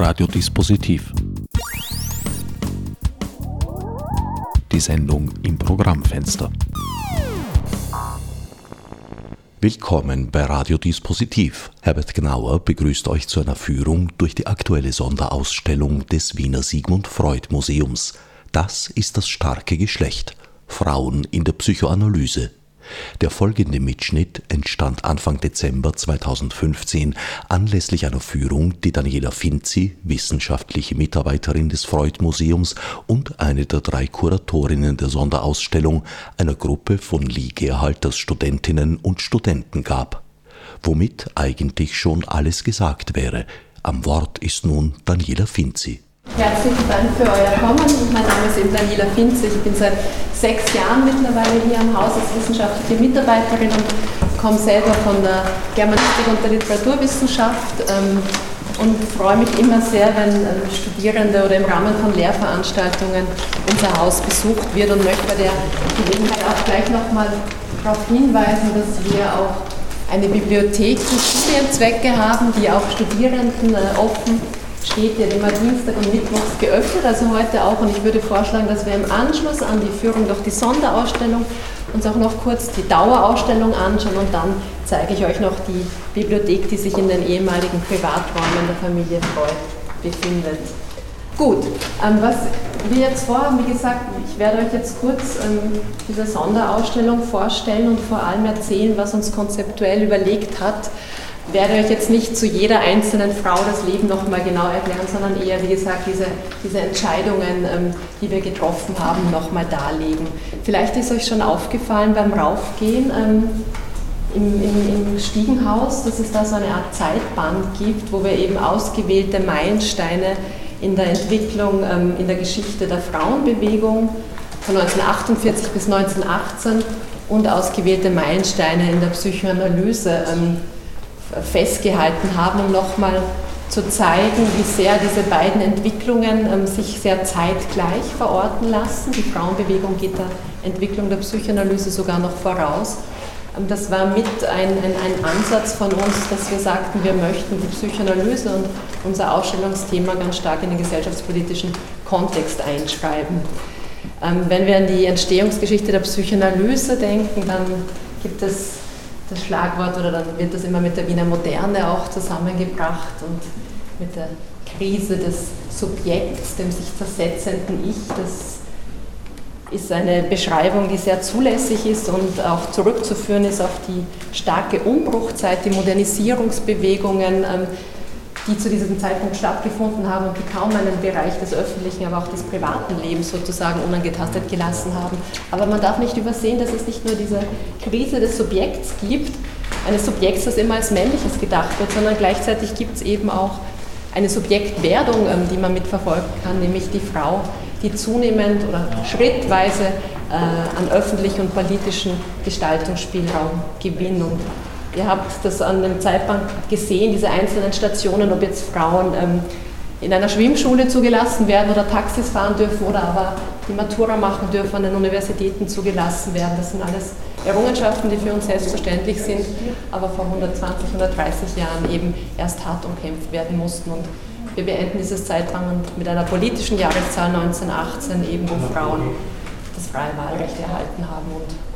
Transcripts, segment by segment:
Radiodispositiv. Die Sendung im Programmfenster. Willkommen bei Radiodispositiv. Herbert Gnauer begrüßt euch zu einer Führung durch die aktuelle Sonderausstellung des Wiener Sigmund Freud Museums. Das ist das starke Geschlecht. Frauen in der Psychoanalyse. Der folgende Mitschnitt entstand Anfang Dezember 2015 anlässlich einer Führung, die Daniela Finzi, wissenschaftliche Mitarbeiterin des Freud-Museums und eine der drei Kuratorinnen der Sonderausstellung, einer Gruppe von Liegeerhaltersstudentinnen und Studenten gab. Womit eigentlich schon alles gesagt wäre. Am Wort ist nun Daniela Finzi. Herzlichen Dank für euer Kommen. Mein Name ist Daniela Finz. Ich bin seit sechs Jahren mittlerweile hier am Haus als wissenschaftliche Mitarbeiterin und komme selber von der Germanistik und der Literaturwissenschaft ähm, und freue mich immer sehr, wenn ähm, Studierende oder im Rahmen von Lehrveranstaltungen unser Haus besucht wird und möchte bei der Gelegenheit auch gleich nochmal darauf hinweisen, dass wir auch eine Bibliothek für Studienzwecke haben, die auch Studierenden äh, offen steht ja immer Dienstag und Mittwochs geöffnet, also heute auch. Und ich würde vorschlagen, dass wir im Anschluss an die Führung durch die Sonderausstellung uns auch noch kurz die Dauerausstellung anschauen und dann zeige ich euch noch die Bibliothek, die sich in den ehemaligen Privaträumen der Familie Freud befindet. Gut, ähm, was wir jetzt vorhaben, wie gesagt, ich werde euch jetzt kurz ähm, diese Sonderausstellung vorstellen und vor allem erzählen, was uns konzeptuell überlegt hat, werde euch jetzt nicht zu jeder einzelnen Frau das Leben nochmal genau erklären, sondern eher, wie gesagt, diese, diese Entscheidungen, ähm, die wir getroffen haben, nochmal darlegen. Vielleicht ist euch schon aufgefallen beim Raufgehen ähm, im, im, im Stiegenhaus, dass es da so eine Art Zeitband gibt, wo wir eben ausgewählte Meilensteine in der Entwicklung, ähm, in der Geschichte der Frauenbewegung von 1948 bis 1918 und ausgewählte Meilensteine in der Psychoanalyse ähm, festgehalten haben, um nochmal zu zeigen, wie sehr diese beiden Entwicklungen ähm, sich sehr zeitgleich verorten lassen. Die Frauenbewegung geht der Entwicklung der Psychoanalyse sogar noch voraus. Ähm, das war mit ein, ein, ein, Ansatz von uns, dass wir sagten, wir möchten die Psychoanalyse und unser Ausstellungsthema ganz stark in den gesellschaftspolitischen Kontext einschreiben. Ähm, wenn wir an die Entstehungsgeschichte der Psychoanalyse denken, dann gibt es das Schlagwort oder dann wird das immer mit der Wiener Moderne auch zusammengebracht und mit der Krise des Subjekts, dem sich zersetzenden Ich. Das ist eine Beschreibung, die sehr zulässig ist und auch zurückzuführen ist auf die starke Umbruchzeit, die Modernisierungsbewegungen, ähm, die zu diesem Zeitpunkt stattgefunden haben und die kaum einen Bereich des öffentlichen, aber auch des privaten Lebens sozusagen unangetastet gelassen haben. Aber man darf nicht übersehen, dass es nicht nur diese Krise des Subjekts gibt, eines Subjekts, das immer als männliches gedacht wird, sondern gleichzeitig gibt es eben auch eine Subjektwerdung, ähm, die man mitverfolgen kann, nämlich die Frau, die zunehmend oder schrittweise äh, an öffentlichen und politischen Gestaltungsspielraum gewinnt. Ihr habt das an dem Zeitband gesehen, diese einzelnen Stationen, ob jetzt Frauen ähm, in einer Schwimmschule zugelassen werden oder Taxis fahren dürfen oder aber die Matura machen dürfen, an den Universitäten zugelassen werden. Das sind alles Errungenschaften, die für uns selbstverständlich sind, aber vor 120, 130 Jahren eben erst hart umkämpft werden mussten. Und wir beenden dieses Zeitband mit einer politischen Jahreszahl 1918, eben wo Frauen das freie Wahlrecht erhalten haben und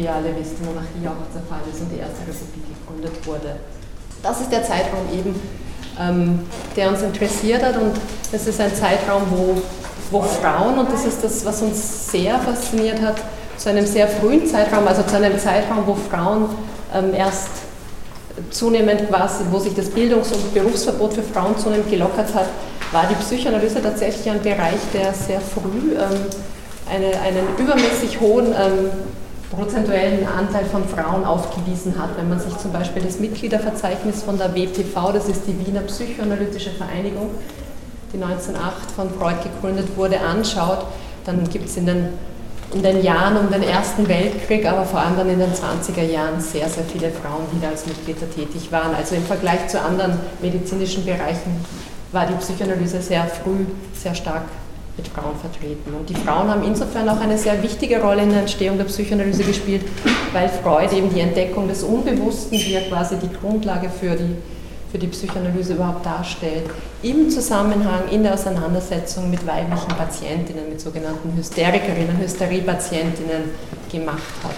wie ihr alle wisst, die Monarchie auch zerfallen ist und die Erste Republik gegründet wurde. Das ist der Zeitraum eben, ähm, der uns interessiert hat und es ist ein Zeitraum, wo, wo Frauen, und das ist das, was uns sehr fasziniert hat, zu einem sehr frühen Zeitraum, also zu einem Zeitraum, wo Frauen ähm, erst zunehmend quasi, wo sich das Bildungs- und Berufsverbot für Frauen zunehmend gelockert hat, war die Psychoanalyse tatsächlich ein Bereich, der sehr früh ähm, eine, einen übermäßig hohen ähm, prozentuellen Anteil von Frauen aufgewiesen hat. Wenn man sich zum Beispiel das Mitgliederverzeichnis von der WPV, das ist die Wiener Psychoanalytische Vereinigung, die 1908 von Freud gegründet wurde, anschaut, dann gibt es in den, in den Jahren um den Ersten Weltkrieg, aber vor allem dann in den 20er Jahren sehr, sehr viele Frauen, die da als Mitglieder tätig waren. Also im Vergleich zu anderen medizinischen Bereichen war die Psychoanalyse sehr früh sehr stark mit Frauen vertreten. Und die Frauen haben insofern auch eine sehr wichtige Rolle in der Entstehung der Psychoanalyse gespielt, weil Freud eben die Entdeckung des Unbewussten, die ja quasi die Grundlage für die, für die Psychoanalyse überhaupt darstellt, im Zusammenhang, in der Auseinandersetzung mit weiblichen Patientinnen, mit sogenannten Hysterikerinnen, Hysteriepatientinnen gemacht hat.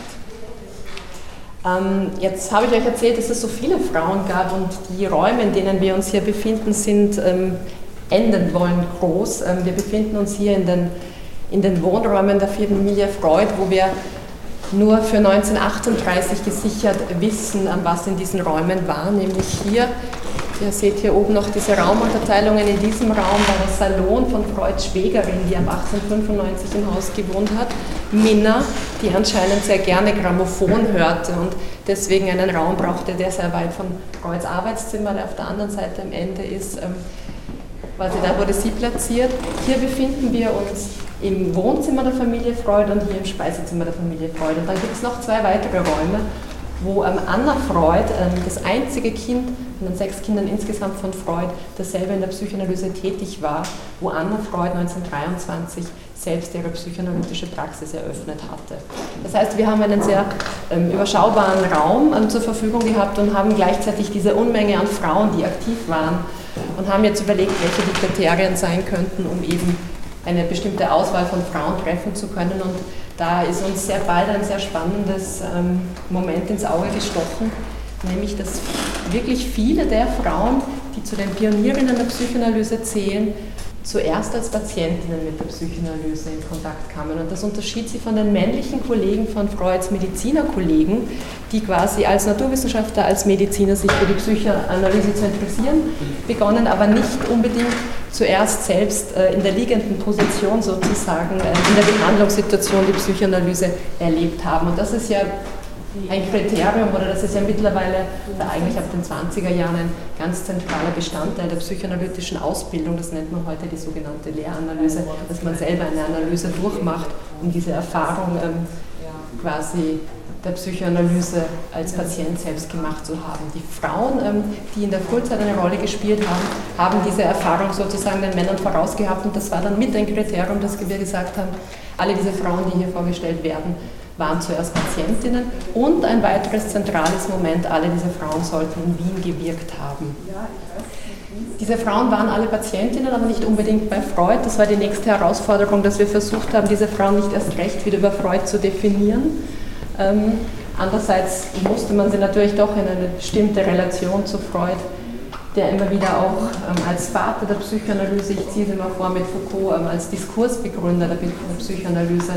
Ähm, jetzt habe ich euch erzählt, dass es so viele Frauen gab und die Räume, in denen wir uns hier befinden, sind ähm, enden wollen groß. Ähm, wir befinden uns hier in den, in den Wohnräumen der Familie Freud, wo wir nur für 1938 gesichert wissen, was in diesen Räumen war, nämlich hier Ihr seht hier oben noch diese Raumunterteilungen. In diesem Raum war der Salon von Freuds Schwägerin, die ab 1895 im Haus gewohnt hat, Minna, die anscheinend sehr gerne Grammophon hörte und deswegen einen Raum brauchte, der sehr weit von Freuds Arbeitszimmer, der auf der anderen Seite am Ende ist. Quasi da wurde sie platziert. Hier befinden wir uns im Wohnzimmer der Familie Freud und hier im Speisezimmer der Familie Freud. Und dann gibt es noch zwei weitere Räume, wo Anna Freud, ähm, das einzige Kind von den sechs Kindern insgesamt von Freud, das selber in der Psychoanalyse tätig war, wo Anna Freud 1923 selbst ihre psychoanalytische Praxis eröffnet hatte. Das heißt, wir haben einen sehr ähm, überschaubaren Raum ähm, zur Verfügung gehabt und haben gleichzeitig diese Unmenge an Frauen, die aktiv waren und haben jetzt überlegt, welche die Kriterien sein könnten, um eben eine bestimmte Auswahl von Frauen treffen zu können. Und da ist uns sehr bald ein sehr spannendes ähm, Moment ins Auge gestochen, nämlich dass wirklich viele der Frauen, die zu den Pionierinnen der Psychoanalyse zählen, zuerst als Patientinnen mit der Psychoanalyse in Kontakt kamen. Und das unterschied sie von den männlichen Kollegen von Freuds Medizinerkollegen, die quasi als Naturwissenschaftler, als Mediziner sich für die Psychoanalyse zu interessieren begonnen, aber nicht unbedingt zuerst selbst äh, in der liegenden Position sozusagen äh, in der Behandlungssituation die Psychoanalyse erlebt haben. Und das ist ja ein Kriterium oder das ist ja mittlerweile eigentlich ab den 20er Jahren ein ganz zentraler Bestandteil der psychoanalytischen Ausbildung. Das nennt man heute die sogenannte Lehranalyse, dass man selber eine Analyse durchmacht, um diese Erfahrung ähm, quasi der Psychoanalyse als Patient selbst gemacht zu haben. Die Frauen, ähm, die in der Frühzeit eine Rolle gespielt haben, haben diese Erfahrung sozusagen den Männern vorausgehabt und das war dann mit ein Kriterium, dass wir gesagt haben, alle diese Frauen, die hier vorgestellt werden, waren zuerst Patientinnen und ein weiteres zentrales Moment, alle diese Frauen sollten in Wien gewirkt haben. Diese Frauen waren alle Patientinnen, aber nicht unbedingt bei Freud. Das war die nächste Herausforderung, dass wir versucht haben, diese Frauen nicht erst recht wieder über Freud zu definieren. Ähm, andererseits musste man sie natürlich doch in eine bestimmte Relation zu Freud, der immer wieder auch ähm, als Vater der Psychoanalyse, ich ziehe es immer vor mit Foucault, ähm, als Diskursbegründer der, der Psychoanalyse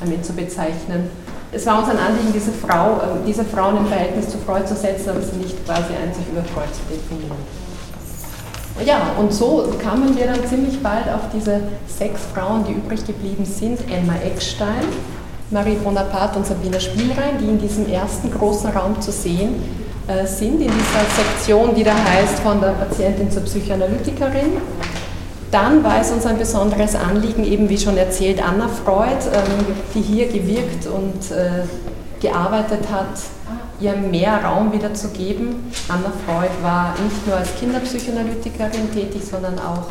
damit zu bezeichnen. Es war uns ein Anliegen, diese, Frau, äh, diese Frauen im Verhältnis zu Freud zu setzen, aber sie nicht quasi einzig über Freud zu definieren. Ja, und so kamen wir dann ziemlich bald auf diese sechs Frauen, die übrig geblieben sind. Emma Eckstein, Marie Bonaparte und Sabina Spielrein, die in diesem ersten großen Raum zu sehen äh, sind, in dieser Sektion, die da heißt von der Patientin zur Psychoanalytikerin. Dann war es uns ein besonderes Anliegen, eben wie schon erzählt, Anna Freud, ähm, die hier gewirkt und äh, gearbeitet hat, ihr mehr Raum wieder zu geben. Anna Freud war nicht nur als Kinderpsychoanalytikerin tätig, sondern auch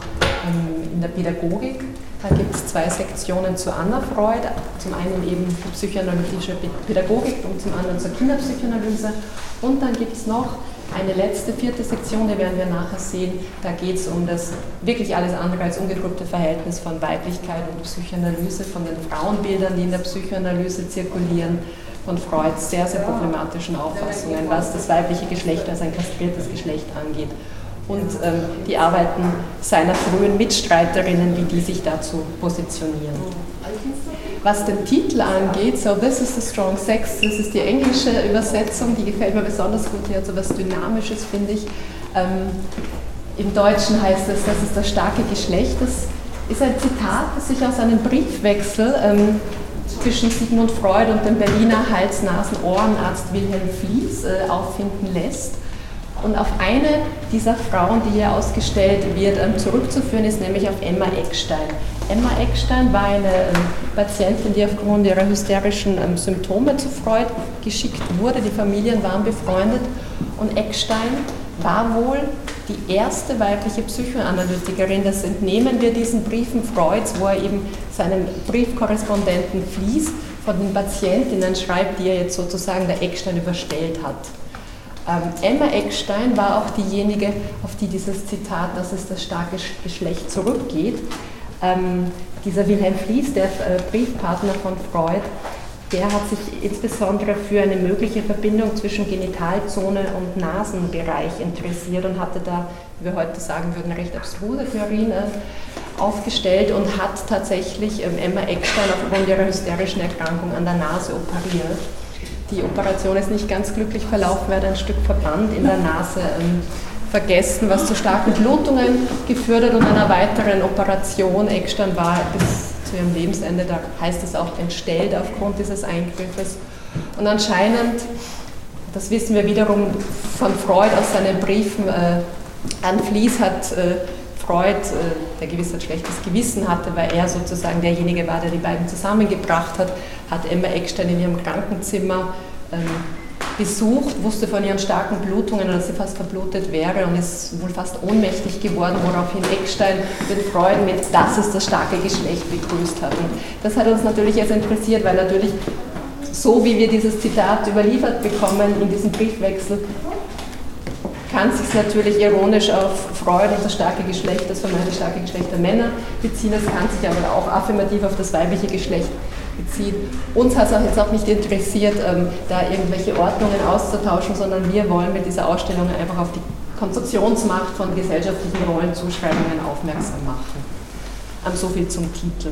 ähm, in der Pädagogik. Da gibt es zwei Sektionen zu Anna Freud, zum einen eben die psychoanalytische Pädagogik und zum anderen zur Kinderpsychoanalyse. Und dann gibt es noch eine letzte, vierte Sektion, die werden wir nachher sehen. Da geht es um das wirklich alles andere als ungetrübte Verhältnis von Weiblichkeit und Psychoanalyse, von den Frauenbildern, die in der Psychoanalyse zirkulieren, von Freuds sehr, sehr problematischen Auffassungen, was das weibliche Geschlecht als ein kastriertes Geschlecht angeht. Und ähm, die Arbeiten seiner frühen Mitstreiterinnen, wie die sich dazu positionieren. Was den Titel angeht, so This is the Strong Sex, das ist die englische Übersetzung, die gefällt mir besonders gut, die hat so was Dynamisches, finde ich. Ähm, Im Deutschen heißt es, das ist das starke Geschlecht. Das ist ein Zitat, das sich aus einem Briefwechsel ähm, zwischen Sigmund Freud und dem Berliner Hals-Nasen-Ohrenarzt Wilhelm Flies äh, auffinden lässt. Und auf eine dieser Frauen, die hier ausgestellt wird, ähm, zurückzuführen ist, nämlich auf Emma Eckstein. Emma Eckstein war eine ähm, Patientin, die aufgrund ihrer hysterischen ähm, Symptome zu Freud geschickt wurde. Die Familien waren befreundet und Eckstein war wohl die erste weibliche Psychoanalytikerin. Das entnehmen wir diesen Briefen Freuds, wo er eben seinem Briefkorrespondenten Flies von den Patientinnen schreibt, die er jetzt sozusagen der Eckstein überstellt hat. Ähm, Emma Eckstein war auch diejenige, auf die dieses Zitat, dass es das starke Geschlecht zurückgeht. Ähm, dieser Wilhelm Flies, der äh, Briefpartner von Freud, der hat sich insbesondere für eine mögliche Verbindung zwischen Genitalzone und Nasenbereich interessiert und hatte da, wie wir heute sagen würden, recht abstruse Theorien äh, aufgestellt und hat tatsächlich ähm, Emma Eckstein aufgrund ihrer hysterischen Erkrankung an der Nase operiert. Die Operation ist nicht ganz glücklich verlaufen, weil ein Stück Verband in der Nase ähm, vergessen, was zu starken Blutungen geführt hat und einer weiteren Operation. Eckstein war bis zu ihrem Lebensende, da heißt es auch entstellt aufgrund dieses Eingriffes. Und anscheinend, das wissen wir wiederum von Freud aus seinen Briefen äh, an Flies, hat äh, Freud, äh, der gewiss ein schlechtes Gewissen hatte, weil er sozusagen derjenige war, der die beiden zusammengebracht hat, hat Emma Eckstein in ihrem Krankenzimmer ähm, besucht, wusste von ihren starken Blutungen, dass sie fast verblutet wäre und ist wohl fast ohnmächtig geworden, woraufhin Eckstein den Freud mit Das ist das starke Geschlecht begrüßt hat. Und das hat uns natürlich jetzt interessiert, weil natürlich so wie wir dieses Zitat überliefert bekommen in diesem Briefwechsel, kann sich natürlich ironisch auf Freud und das starke Geschlecht, das vermeintlich starke Geschlecht der Männer beziehen. Es kann sich aber auch affirmativ auf das weibliche Geschlecht bezieht. Uns hat es auch jetzt auch nicht interessiert, ähm, da irgendwelche Ordnungen auszutauschen, sondern wir wollen mit dieser Ausstellung einfach auf die Konstruktionsmacht von gesellschaftlichen Rollenzuschreibungen aufmerksam machen. Ähm, so viel zum Titel.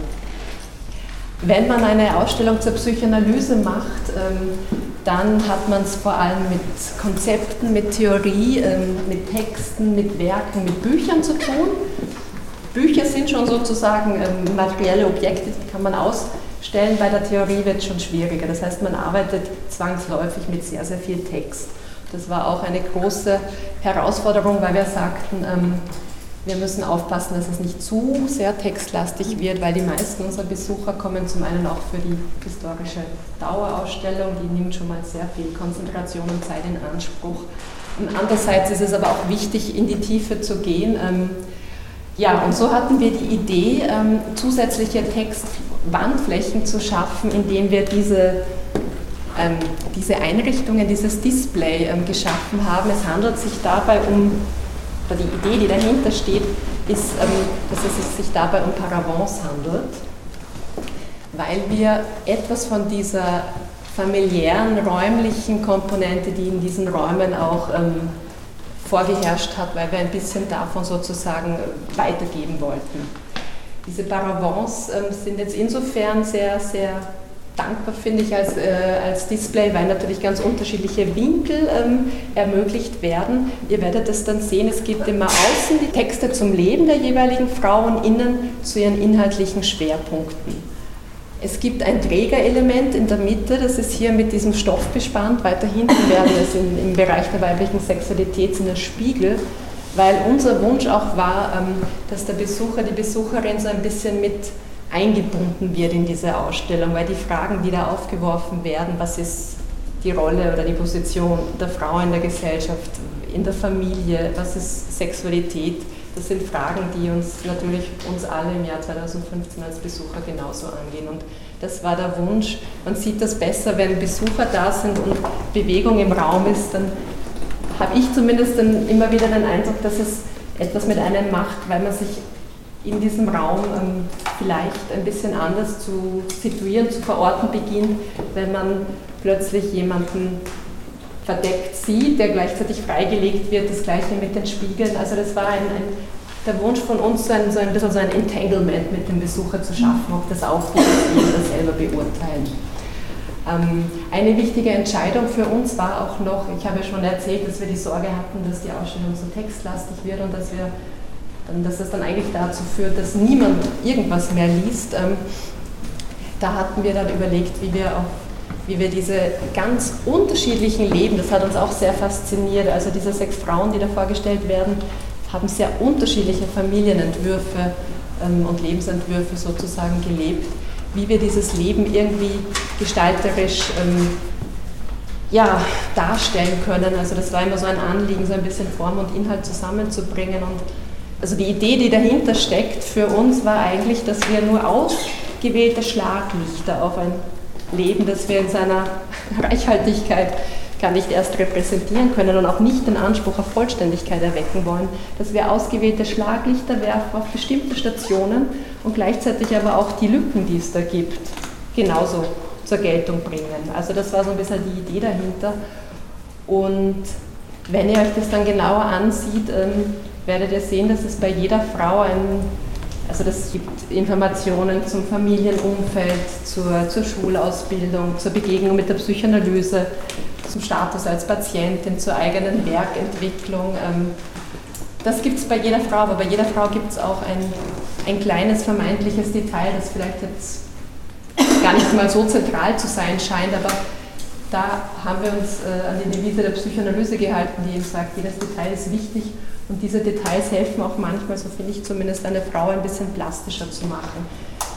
Wenn man eine Ausstellung zur Psychoanalyse macht, ähm, dann hat man es vor allem mit Konzepten, mit Theorie, ähm, mit Texten, mit Werken, mit Büchern zu tun. Bücher sind schon sozusagen ähm, materielle Objekte, die kann man aus Stellen bei der Theorie wird schon schwieriger. Das heißt, man arbeitet zwangsläufig mit sehr, sehr viel Text. Das war auch eine große Herausforderung, weil wir sagten, ähm, wir müssen aufpassen, dass es nicht zu sehr textlastig wird, weil die meisten unserer Besucher kommen zum einen auch für die historische Dauerausstellung, die nimmt schon mal sehr viel Konzentration und Zeit in Anspruch. Und andererseits ist es aber auch wichtig, in die Tiefe zu gehen. Ähm, ja, und so hatten wir die Idee, ähm, zusätzliche Text Wandflächen zu schaffen, indem wir diese, ähm, diese Einrichtungen, dieses Display ähm, geschaffen haben. Es handelt sich dabei um, oder die Idee, die dahinter steht, ist, ähm, dass es sich dabei um Paravents handelt, weil wir etwas von dieser familiären, räumlichen Komponente, die in diesen Räumen auch ähm, vorgeherrscht hat, weil wir ein bisschen davon sozusagen weitergeben wollten. Diese Paravents ähm, sind jetzt insofern sehr, sehr dankbar, finde ich, als, äh, als Display, weil natürlich ganz unterschiedliche Winkel ähm, ermöglicht werden. Ihr werdet es dann sehen, es gibt immer außen die Texte zum Leben der jeweiligen Frau und innen zu ihren inhaltlichen Schwerpunkten. Es gibt ein Trägerelement in der Mitte, das ist hier mit diesem Stoff bespannt. Weiter hinten werden es im, im Bereich der weiblichen Sexualität sind das Spiegel weil unser Wunsch auch war, ähm, dass der Besucher, die Besucherin so ein bisschen mit eingebunden wird in diese Ausstellung, weil die Fragen, die da aufgeworfen werden, was ist die Rolle oder die Position der Frau in der Gesellschaft, in der Familie, was ist Sexualität, das sind Fragen, die uns natürlich uns alle im Jahr 2015 als Besucher genauso angehen. Und das war der Wunsch. Man sieht das besser, wenn Besucher da sind und Bewegung im Raum ist, dann habe ich zumindest dann immer wieder den Eindruck, dass es etwas mit einem macht, weil man sich in diesem Raum ähm, vielleicht ein bisschen anders zu situieren, zu verorten beginnt, wenn man plötzlich jemanden verdeckt sieht, der gleichzeitig freigelegt wird, das gleiche mit den Spiegeln. Also das war ein, ein, der Wunsch von uns, so ein, so ein bisschen so ein Entanglement mit dem Besucher zu schaffen, ob das aufgeht, das jeder selber beurteilen. Ähm, eine wichtige Entscheidung für uns war auch noch, ich habe ja schon erzählt, dass wir die Sorge hatten, dass die Ausstellung so textlastig wird und dass, wir, dass es dann eigentlich dazu führt, dass niemand irgendwas mehr liest. Ähm, da hatten wir dann überlegt, wie wir, auf, wie wir diese ganz unterschiedlichen Leben, das hat uns auch sehr fasziniert, also diese sechs Frauen, die da vorgestellt werden, haben sehr unterschiedliche Familienentwürfe ähm, und Lebensentwürfe sozusagen gelebt wie wir dieses Leben irgendwie gestalterisch ähm, ja, darstellen können. Also das war immer so ein Anliegen, so ein bisschen Form und Inhalt zusammenzubringen. Und also die Idee, die dahinter steckt für uns, war eigentlich, dass wir nur ausgewählte Schlaglichter auf ein Leben, das wir in seiner Reichhaltigkeit gar nicht erst repräsentieren können und auch nicht den Anspruch auf Vollständigkeit erwecken wollen, dass wir ausgewählte Schlaglichter werfen auf bestimmte Stationen und gleichzeitig aber auch die Lücken, die es da gibt, genauso zur Geltung bringen. Also das war so ein bisschen die Idee dahinter. Und wenn ihr euch das dann genauer ansieht, ähm, werdet ihr sehen, dass es bei jeder Frau ein, also das gibt Informationen zum Familienumfeld, zur, zur Schulausbildung, zur Begegnung mit der Psychoanalyse, zum Status als Patientin, zur eigenen Werkentwicklung. Ähm, das gibt es bei jeder Frau, aber bei jeder Frau gibt es auch ein, ein kleines vermeintliches Detail, das vielleicht jetzt gar nicht mal so zentral zu sein scheint, aber da haben wir uns äh, an die Devise der Psychoanalyse gehalten, die eben sagt, jedes Detail ist wichtig und diese Details helfen auch manchmal, so finde ich zumindest, eine Frau ein bisschen plastischer zu machen.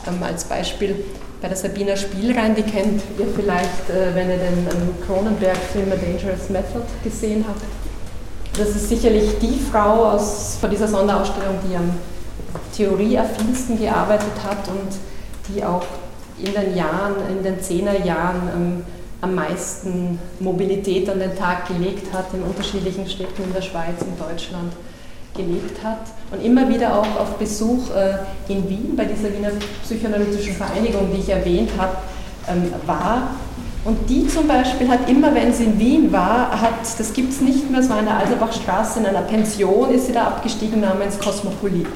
Ähm, als Beispiel bei der Sabina Spielrein, die kennt ihr vielleicht, äh, wenn ihr den ähm, Cronenberg-Film A Dangerous Method gesehen habt. Das ist sicherlich die Frau aus, von dieser Sonderausstellung, die am theorieaffinsten gearbeitet hat und die auch in den Jahren, in den Zehnerjahren ähm, am meisten Mobilität an den Tag gelegt hat, in unterschiedlichen Städten in der Schweiz, in Deutschland gelebt hat und immer wieder auch auf Besuch äh, in Wien bei dieser Wiener Psychoanalytischen Vereinigung, die ich erwähnt habe, ähm, war. Und die zum Beispiel hat immer, wenn sie in Wien war, hat, das gibt es nicht mehr, es war in der Alserbachstraße in einer Pension, ist sie da abgestiegen namens Kosmopolit.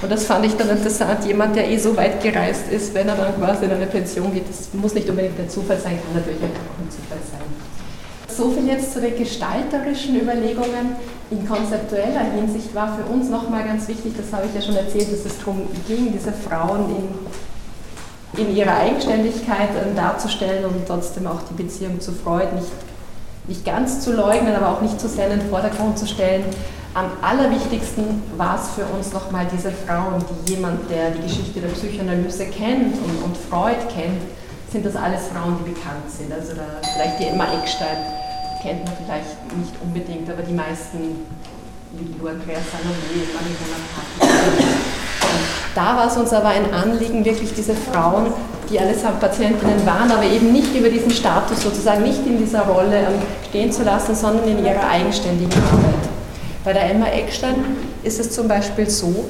Und das fand ich dann interessant. Jemand, der eh so weit gereist ist, wenn er dann quasi in eine Pension geht, das muss nicht unbedingt ein Zufall sein, kann natürlich auch ein Zufall sein. So viel jetzt zu den gestalterischen Überlegungen. In konzeptueller Hinsicht war für uns nochmal ganz wichtig, das habe ich ja schon erzählt, dass es darum ging, diese Frauen in, in ihrer Eigenständigkeit äh, darzustellen und trotzdem auch die Beziehung zu Freud nicht, nicht ganz zu leugnen, aber auch nicht zu sehr in den Vordergrund zu stellen am allerwichtigsten war es für uns nochmal diese Frauen, die jemand, der die Geschichte der Psychoanalyse kennt und, und Freud kennt, sind das alles Frauen, die bekannt sind. Also da, vielleicht die Emma Eckstein kennt man vielleicht nicht unbedingt, aber die meisten, wie Andrea Salome, Marie Da war es uns aber ein Anliegen, wirklich diese Frauen, die allesamt Patientinnen waren, aber eben nicht über diesen Status sozusagen, nicht in dieser Rolle ähm, stehen zu lassen, sondern in ihrer eigenständigen Arbeit. Bei der Emma Eckstein ist es zum Beispiel so,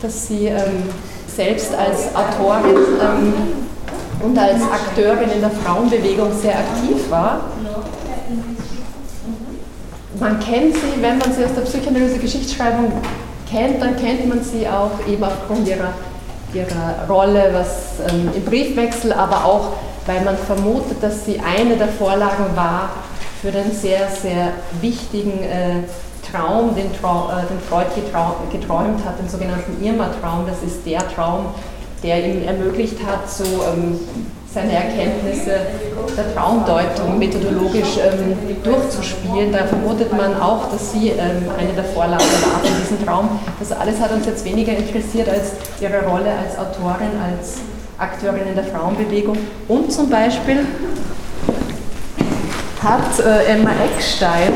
dass sie ähm, selbst als Autorin ähm, und als Akteurin in der Frauenbewegung sehr aktiv war. Man kennt sie, wenn man sie aus der Psychoanalyse Geschichtsschreibung kennt, dann kennt man sie auch eben aufgrund ihrer, ihrer Rolle was, ähm, im Briefwechsel, aber auch, weil man vermutet, dass sie eine der Vorlagen war für den sehr, sehr wichtigen äh, Traum, den, Trau, äh, den Freud geträumt hat, den sogenannten Irma-Traum. Das ist der Traum, der ihm ermöglicht hat, so ähm, seine Erkenntnisse der Traumdeutung methodologisch ähm, durchzuspielen. Da vermutet man auch, dass sie ähm, eine der Vorlagen war für diesen Traum. Das alles hat uns jetzt weniger interessiert als ihre Rolle als Autorin, als Akteurin in der Frauenbewegung. Und zum Beispiel hat äh, Emma Eckstein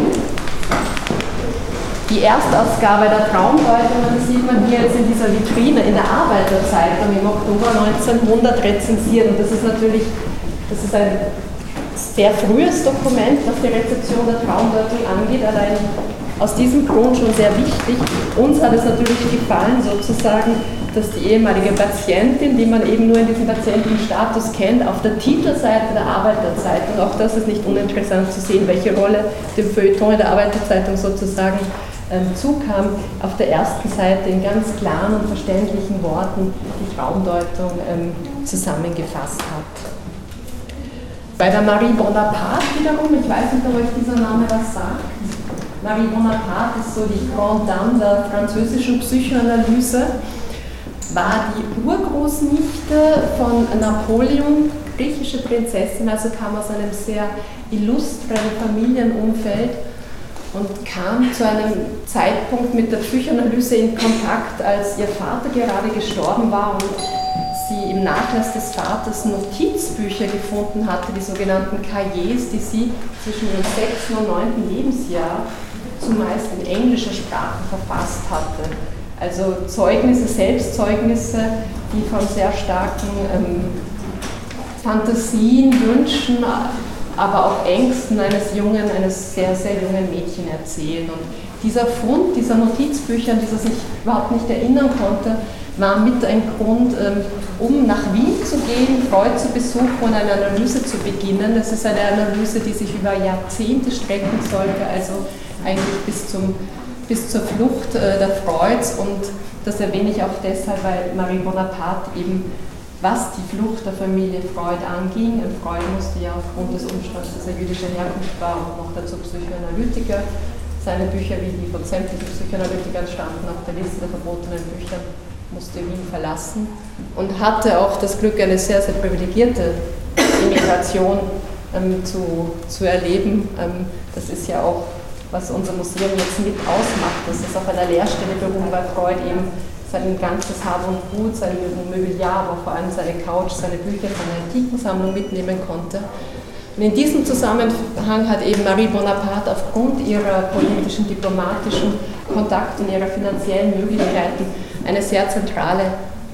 die Erstausgabe der Traumdeutung, das sieht man hier jetzt in dieser Vitrine in der Arbeiterzeitung im Oktober 1900 rezensiert. Und das ist natürlich, das ist ein sehr frühes Dokument, was die Rezeption der Traumdeutung angeht, allein aus diesem Grund schon sehr wichtig. Uns hat es natürlich gefallen, sozusagen, dass die ehemalige Patientin, die man eben nur in diesem Patientenstatus kennt, auf der Titelseite der Arbeiterzeitung, auch das ist nicht uninteressant zu sehen, welche Rolle dem Feuilleton in der Arbeiterzeitung sozusagen zukam, auf der ersten Seite in ganz klaren und verständlichen Worten die Traumdeutung ähm, zusammengefasst hat. Bei der Marie Bonaparte wiederum, ich weiß nicht, ob euch dieser Name was sagt, Marie Bonaparte ist so die Grande Dame der französischen Psychoanalyse, war die Urgroßnichte von Napoleon, griechische Prinzessin, also kam aus einem sehr illustren Familienumfeld und kam zu einem Zeitpunkt mit der Psychoanalyse in Kontakt, als ihr Vater gerade gestorben war und sie im Nachlass des Vaters Notizbücher gefunden hatte, die sogenannten Cahiers, die sie zwischen ihrem sechsten und neunten Lebensjahr zumeist in englischer Sprache verfasst hatte. Also Zeugnisse, Selbstzeugnisse, die von sehr starken ähm, Fantasien, Wünschen aber auch Ängsten eines jungen, eines sehr, sehr jungen Mädchen erzählen. Und dieser Fund dieser Notizbücher, an die sie sich überhaupt nicht erinnern konnte, war mit ein Grund, ähm, um nach Wien zu gehen, Freud zu besuchen und eine Analyse zu beginnen. Das ist eine Analyse, die sich über Jahrzehnte strecken sollte, also eigentlich bis, zum, bis zur Flucht äh, der Freuds. Und das erwähne ich auch deshalb, weil Marie Bonaparte eben was die Flucht der Familie Freud anging. Und Freud musste ja aufgrund des Umstands, dass er jüdischer Herkunft war und noch dazu Psychoanalytiker, seine Bücher, wie die von sämtlichen Psychoanalytikern standen, auf der Liste der verbotenen Bücher, musste Wien verlassen und hatte auch das Glück, eine sehr, sehr privilegierte Immigration ähm, zu, zu erleben. Ähm, das ist ja auch, was unser Museum jetzt mit ausmacht. Das ist auf einer Lehrstelle beruht, weil Freud eben sein ganzes Hab und Gut, sein Mobiliar, aber vor allem seine Couch, seine Bücher, seine Antikensammlung mitnehmen konnte. Und in diesem Zusammenhang hat eben Marie Bonaparte aufgrund ihrer politischen, diplomatischen Kontakte und ihrer finanziellen Möglichkeiten eine sehr zentrale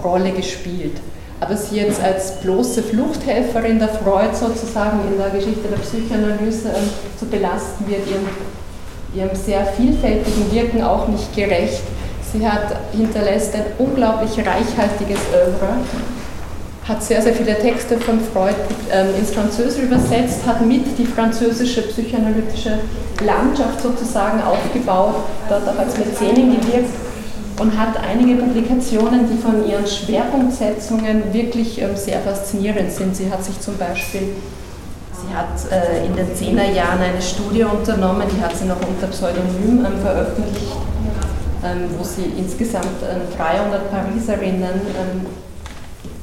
Rolle gespielt. Aber sie jetzt als bloße Fluchthelferin der Freud sozusagen in der Geschichte der Psychoanalyse ähm, zu belasten, wird ihrem, ihrem sehr vielfältigen Wirken auch nicht gerecht. Sie hat, hinterlässt ein unglaublich reichhaltiges Oeuvre, hat sehr, sehr viele Texte von Freud ähm, ins Französische übersetzt, hat mit die französische psychoanalytische Landschaft sozusagen aufgebaut, dort auch als Mäzenin gewirkt und hat einige Publikationen, die von ihren Schwerpunktsetzungen wirklich ähm, sehr faszinierend sind. Sie hat sich zum Beispiel Sie hat äh, in den 10er Jahren eine Studie unternommen, die hat sie noch unter Pseudonym ähm, veröffentlicht, wo sie insgesamt 300 ähm, Pariserinnen ähm,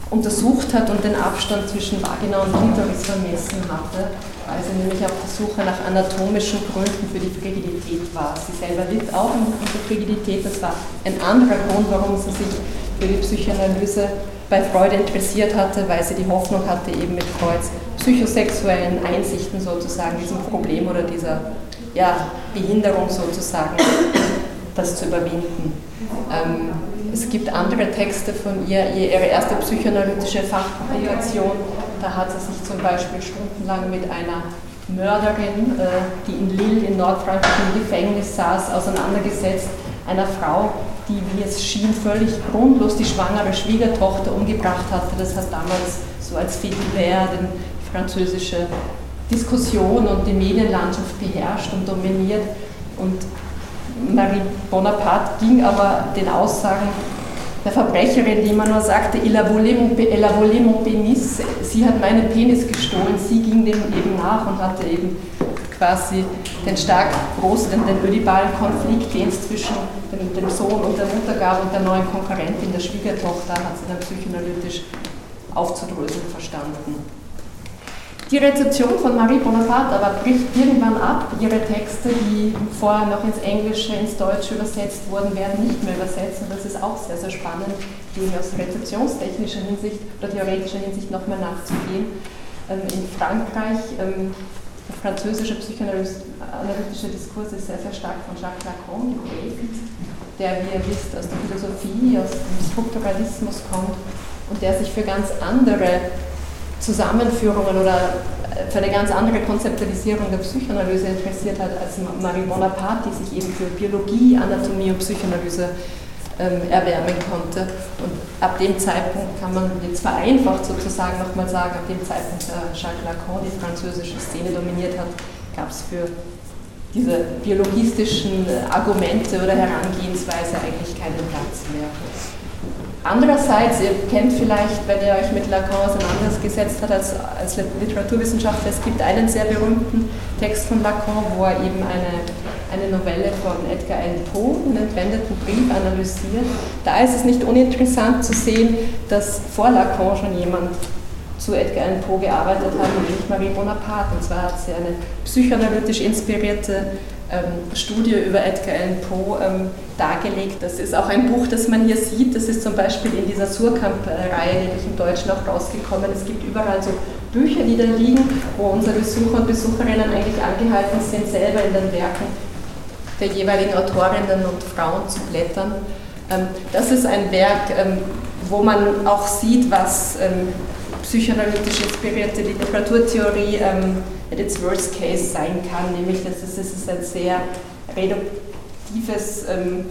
untersucht hat und den Abstand zwischen Vagina und Klitoris vermessen hatte, weil sie nämlich auf der Suche nach anatomischen Gründen für die Frigidität war. Sie selber litt auch unter Frigidität, das war ein anderer Grund, warum sie sich für die Psychoanalyse bei Freud interessiert hatte, weil sie die Hoffnung hatte, eben mit Freuds psychosexuellen Einsichten sozusagen diesem Problem oder dieser ja, Behinderung sozusagen das zu überwinden. Ähm, es gibt andere Texte von ihr, ihre erste psychoanalytische Fachpublikation, da hat sie sich zum Beispiel stundenlang mit einer Mörderin, äh, die in Lille in Nordfrankreich im Gefängnis saß, auseinandergesetzt, einer Frau, die, wie es schien, völlig grundlos die schwangere Schwiegertochter umgebracht hatte. Das hat damals so als Fait die französische Diskussion und die Medienlandschaft beherrscht und dominiert. Und Marie Bonaparte ging aber den Aussagen der Verbrecherin, die immer nur sagte, elle a volé mon pénis, sie hat meinen Penis gestohlen, sie ging dem eben nach und hatte eben quasi den stark großen, den ödipalen Konflikt, den es zwischen dem, dem, Sohn und der Mutter gab und der neuen Konkurrentin, der Schwiegertochter, hat sie dann psychoanalytisch aufzudröseln verstanden. Die Rezeption von Marie Bonaparte aber bricht irgendwann ab. Ihre Texte, die vorher noch ins Englische, ins Deutsche übersetzt wurden, werden nicht mehr übersetzt. Und das ist auch sehr, sehr spannend, dem aus rezeptionstechnischer Hinsicht oder theoretischer Hinsicht nochmal nachzugehen. Ähm, in Frankreich, ähm, der französische psychoanalytische Diskurs ist sehr, sehr stark von Jacques Lacan geprägt, der, wie ihr wisst, aus der Philosophie, aus dem Strukturalismus kommt und der sich für ganz andere Zusammenführungen oder äh, für eine ganz andere Konzeptualisierung der Psychoanalyse interessiert hat als Marie Bonaparte, die sich eben für Biologie, Anatomie und Psychoanalyse ähm, erwärmen konnte. Und ab dem Zeitpunkt kann man jetzt vereinfacht sozusagen nochmal sagen, ab dem Zeitpunkt, da Jacques Lacan die französische Szene dominiert hat, gab es für diese biologistischen äh, Argumente oder Herangehensweise eigentlich keinen Platz mehr. Andererseits, ihr kennt vielleicht, wenn ihr euch mit Lacan auseinandergesetzt habt als, als Literaturwissenschaftler, es gibt einen sehr berühmten Text von Lacan, wo er eben eine, eine Novelle von Edgar Allan Poe, einen entwendeten Brief, analysiert. Da ist es nicht uninteressant zu sehen, dass vor Lacan schon jemand zu Edgar Allan Poe gearbeitet hat, nämlich Marie Bonaparte. Und zwar hat sie eine psychoanalytisch inspirierte Studie über Edgar Allan Poe ähm, dargelegt. Das ist auch ein Buch, das man hier sieht. Das ist zum Beispiel in dieser Surkamp-Reihe, nämlich im Deutschen auch rausgekommen. Es gibt überall so Bücher, die da liegen, wo unsere Besucher und Besucherinnen eigentlich angehalten sind, selber in den Werken der jeweiligen Autorinnen und Frauen zu blättern. Ähm, das ist ein Werk, ähm, wo man auch sieht, was psychoanalytisch inspirierte Literaturtheorie ähm, its Worst Case sein kann, nämlich dass es, es ein sehr reduktives ähm,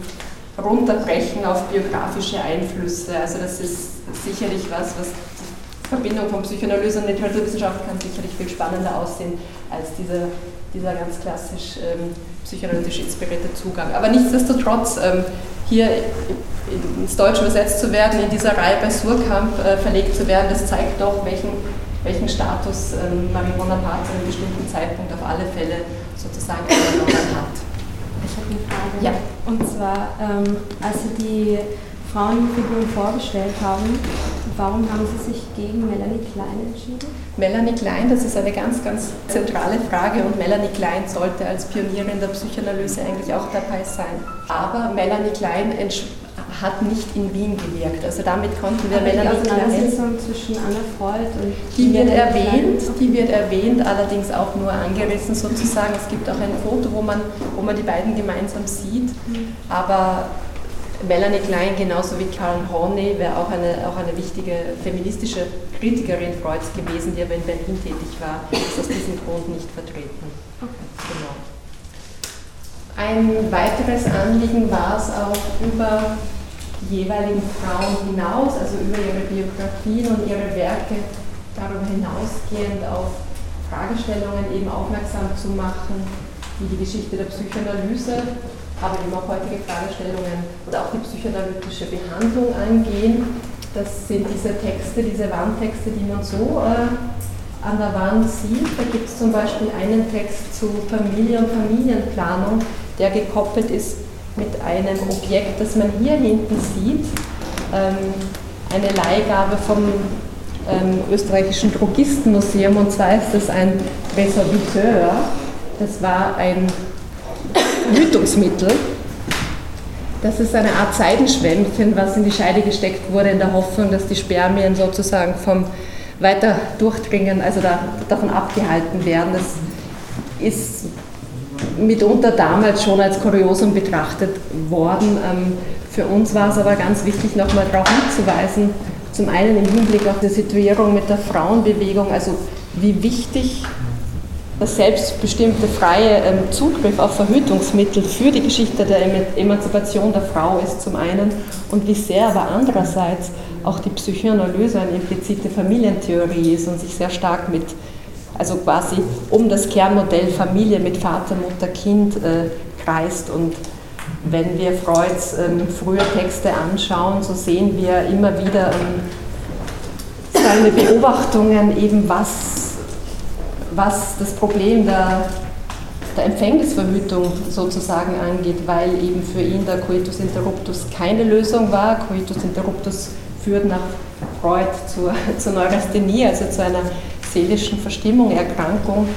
Runterbrechen auf biografische Einflüsse. Also das ist sicherlich was, was die Verbindung von Psychoanalyse und Literaturwissenschaft kann sicherlich viel spannender aussehen als dieser, dieser ganz klassisch ähm, psychoanalytisch inspirierte Zugang. Aber nichtsdestotrotz, ähm, hier ins Deutsche übersetzt zu werden, in dieser Reihe bei Surkamp äh, verlegt zu werden, das zeigt doch, welchen, welchen Status ähm, Marie Bonaparte zu einem bestimmten Zeitpunkt auf alle Fälle sozusagen übernommen hat. Ich habe eine Frage. Ja. Und zwar, ähm, als Sie die Frauenfiguren vorgestellt haben, warum haben Sie sich gegen Melanie Klein entschieden? Melanie Klein, das ist eine ganz, ganz zentrale Frage und Melanie Klein sollte als Pionierin der Psychoanalyse eigentlich auch dabei sein. Aber Melanie Klein hat nicht in Wien gewirkt. Also damit konnten wir Aber Melanie die Klein. Auseinandersetzung zwischen Anna Freud und Die wird erwähnt, Klein. die wird erwähnt, allerdings auch nur angerissen sozusagen. Es gibt auch ein Foto, wo man, wo man die beiden gemeinsam sieht. Aber Melanie Klein, genauso wie Karen Horney, wäre auch eine, auch eine wichtige feministische Kritikerin Freuds gewesen, die aber in Berlin tätig war, ist aus diesem Grund nicht vertreten. Genau. Ein weiteres Anliegen war es auch über die jeweiligen Frauen hinaus, also über ihre Biografien und ihre Werke darüber hinausgehend auf Fragestellungen eben aufmerksam zu machen, die die Geschichte der Psychoanalyse, aber eben auch heutige Fragestellungen oder auch die psychoanalytische Behandlung angehen. Das sind diese Texte, diese Wandtexte, die man so äh, an der Wand sieht. Da gibt es zum Beispiel einen Text zu Familie und Familienplanung, der gekoppelt ist mit einem Objekt, das man hier hinten sieht. Ähm, eine Leihgabe vom ähm, österreichischen Drogistenmuseum und zwar ist das ein Resorbiteur. Das war ein Verhütungsmittel. Das ist eine Art Seidenschwämmchen, was in die Scheide gesteckt wurde, in der Hoffnung, dass die Spermien sozusagen vom weiter durchdringen, also da, davon abgehalten werden. Das ist mitunter damals schon als Kuriosum betrachtet worden. Ähm, für uns war es aber ganz wichtig, nochmal darauf hinzuweisen, zum einen im Hinblick auf die Situierung mit der Frauenbewegung, also wie wichtig der selbstbestimmte freie ähm, Zugriff auf Verhütungsmittel für die Geschichte der Emanzipation der Frau ist zum einen und wie sehr aber andererseits auch die Psychoanalyse eine implizite Familientheorie ist und sich sehr stark mit, also quasi um das Kernmodell Familie mit Vater, Mutter, Kind äh, kreist. Und wenn wir Freuds ähm, frühe Texte anschauen, so sehen wir immer wieder ähm, seine Beobachtungen eben, was, was das Problem der, der Empfängnisverhütung sozusagen angeht, weil eben für ihn der Coitus interruptus keine Lösung war. Coitus interruptus führt nach Freud zur, zur Neurasthenie, also zu einer seelischen Verstimmung, Erkrankung.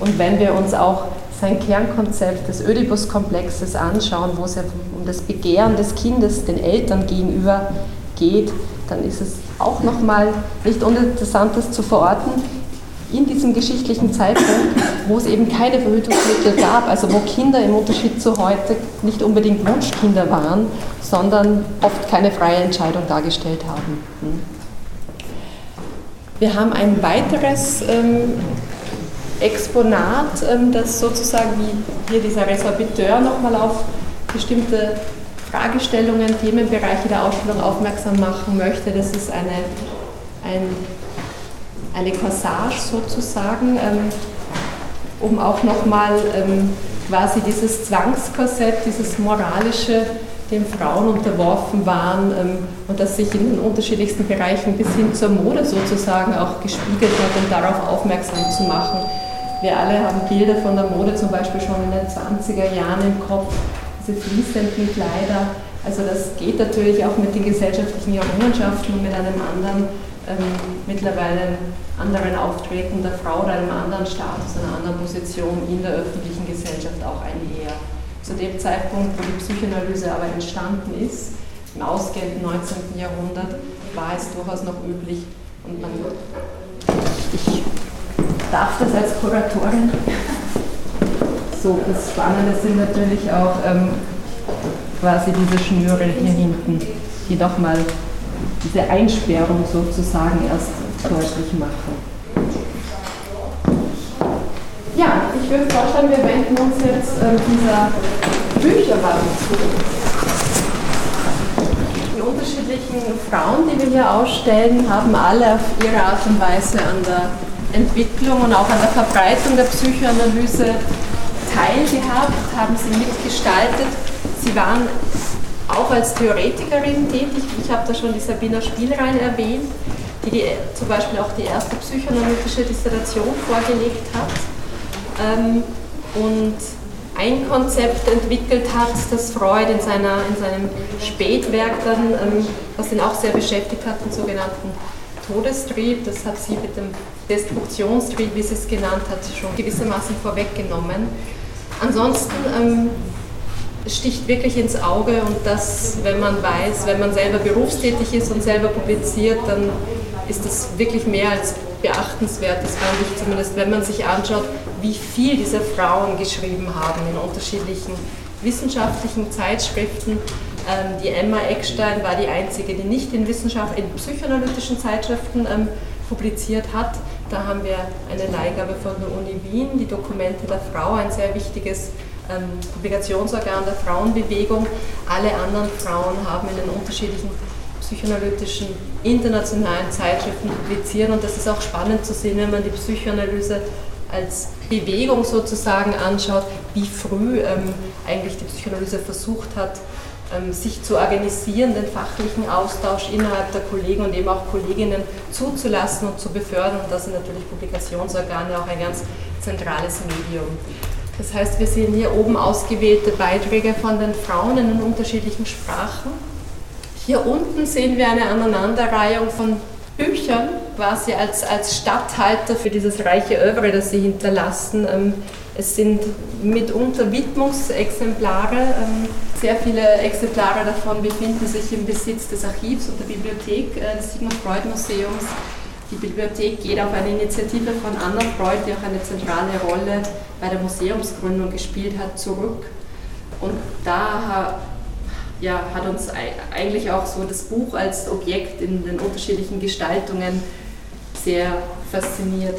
Und wenn wir uns auch sein Kernkonzept des Oedipus-Komplexes anschauen, wo es ja um das Begehren des Kindes den Eltern gegenüber geht, dann ist es auch nochmal nicht uninteressant, das zu verorten, in diesem geschichtlichen Zeitpunkt, wo es eben keine Verhütungsmittel gab, also wo Kinder im Unterschied zu heute nicht unbedingt Wunschkinder waren, sondern oft keine freie Entscheidung dargestellt haben. Hm. Wir haben ein weiteres ähm, Exponat, ähm, das sozusagen wie hier dieser Resorbiteur nochmal auf bestimmte Fragestellungen, Themenbereiche der Ausstellung aufmerksam machen möchte. Das ist eine, ein, eine Corsage sozusagen, ähm, um auch nochmal ähm, quasi dieses Zwangskorsett, dieses moralische, dem Frauen unterworfen waren ähm, und das sich in den unterschiedlichsten Bereichen bis hin zur Mode sozusagen auch gespiegelt hat, um darauf aufmerksam zu machen. Wir alle haben Bilder von der Mode zum Beispiel schon in den 20er Jahren im Kopf, diese fließenden Kleider. Also das geht natürlich auch mit den gesellschaftlichen Errungenschaften und mit einem anderen, ähm, mittlerweile anderen Auftreten der Frau oder einem anderen Status, einer anderen Position in der öffentlichen Gesellschaft auch einher. Zu dem Zeitpunkt, wo die Psychoanalyse aber entstanden ist, im ausgehenden 19. Jahrhundert, war es durchaus noch üblich und man, ich darf das als Kuratorin. So, das Spannende sind natürlich auch ähm, quasi diese Schnüre hier hinten, die nochmal diese Einsperrung sozusagen erst deutlich machen. Ja, ich würde vorschlagen, wir wenden uns jetzt äh, dieser Bücherwand zu. Die unterschiedlichen Frauen, die wir hier ausstellen, haben alle auf ihre Art und Weise an der Entwicklung und auch an der Verbreitung der Psychoanalyse teilgehabt, haben sie mitgestaltet. Sie waren auch als Theoretikerin tätig. Ich habe da schon die Sabina Spielrein erwähnt, die, die zum Beispiel auch die erste psychoanalytische Dissertation vorgelegt hat. Ähm, und ein Konzept entwickelt hat, das Freud in, seiner, in seinem Spätwerk dann, ähm, was ihn auch sehr beschäftigt hat, den sogenannten Todestrieb. Das hat sie mit dem Destruktionstrieb, wie sie es genannt hat, schon gewissermaßen vorweggenommen. Ansonsten ähm, sticht wirklich ins Auge und das, wenn man weiß, wenn man selber berufstätig ist und selber publiziert, dann ist das wirklich mehr als beachtenswert, das fand ich zumindest, wenn man sich anschaut, wie viel diese Frauen geschrieben haben in unterschiedlichen wissenschaftlichen Zeitschriften. Ähm, die Emma Eckstein war die einzige, die nicht in Wissenschaft, in psychoanalytischen Zeitschriften ähm, publiziert hat. Da haben wir eine Leihgabe von der Uni Wien, die Dokumente der Frau, ein sehr wichtiges ähm, Publikationsorgan der Frauenbewegung. Alle anderen Frauen haben in den unterschiedlichen psychoanalytischen internationalen Zeitschriften publizieren und das ist auch spannend zu sehen, wenn man die Psychoanalyse als Bewegung sozusagen anschaut, wie früh ähm, eigentlich die Psychoanalyse versucht hat, ähm, sich zu organisieren, den fachlichen Austausch innerhalb der Kollegen und eben auch Kolleginnen zuzulassen und zu befördern. Und das sind natürlich Publikationsorgane auch ein ganz zentrales Medium. Das heißt, wir sehen hier oben ausgewählte Beiträge von den Frauen in den unterschiedlichen Sprachen. Hier unten sehen wir eine Aneinanderreihung von Büchern, quasi als, als Statthalter für dieses reiche Övre, das sie hinterlassen. Ähm, es sind mitunter Widmungsexemplare. Ähm, sehr viele Exemplare davon befinden sich im Besitz des Archivs und der Bibliothek äh, des Sigmund Freud Museums. Die Bibliothek geht auf eine Initiative von Anna Freud, die auch eine zentrale Rolle bei der Museumsgründung gespielt hat, zurück. Und da ja, hat uns eigentlich auch so das Buch als Objekt in den unterschiedlichen Gestaltungen sehr fasziniert.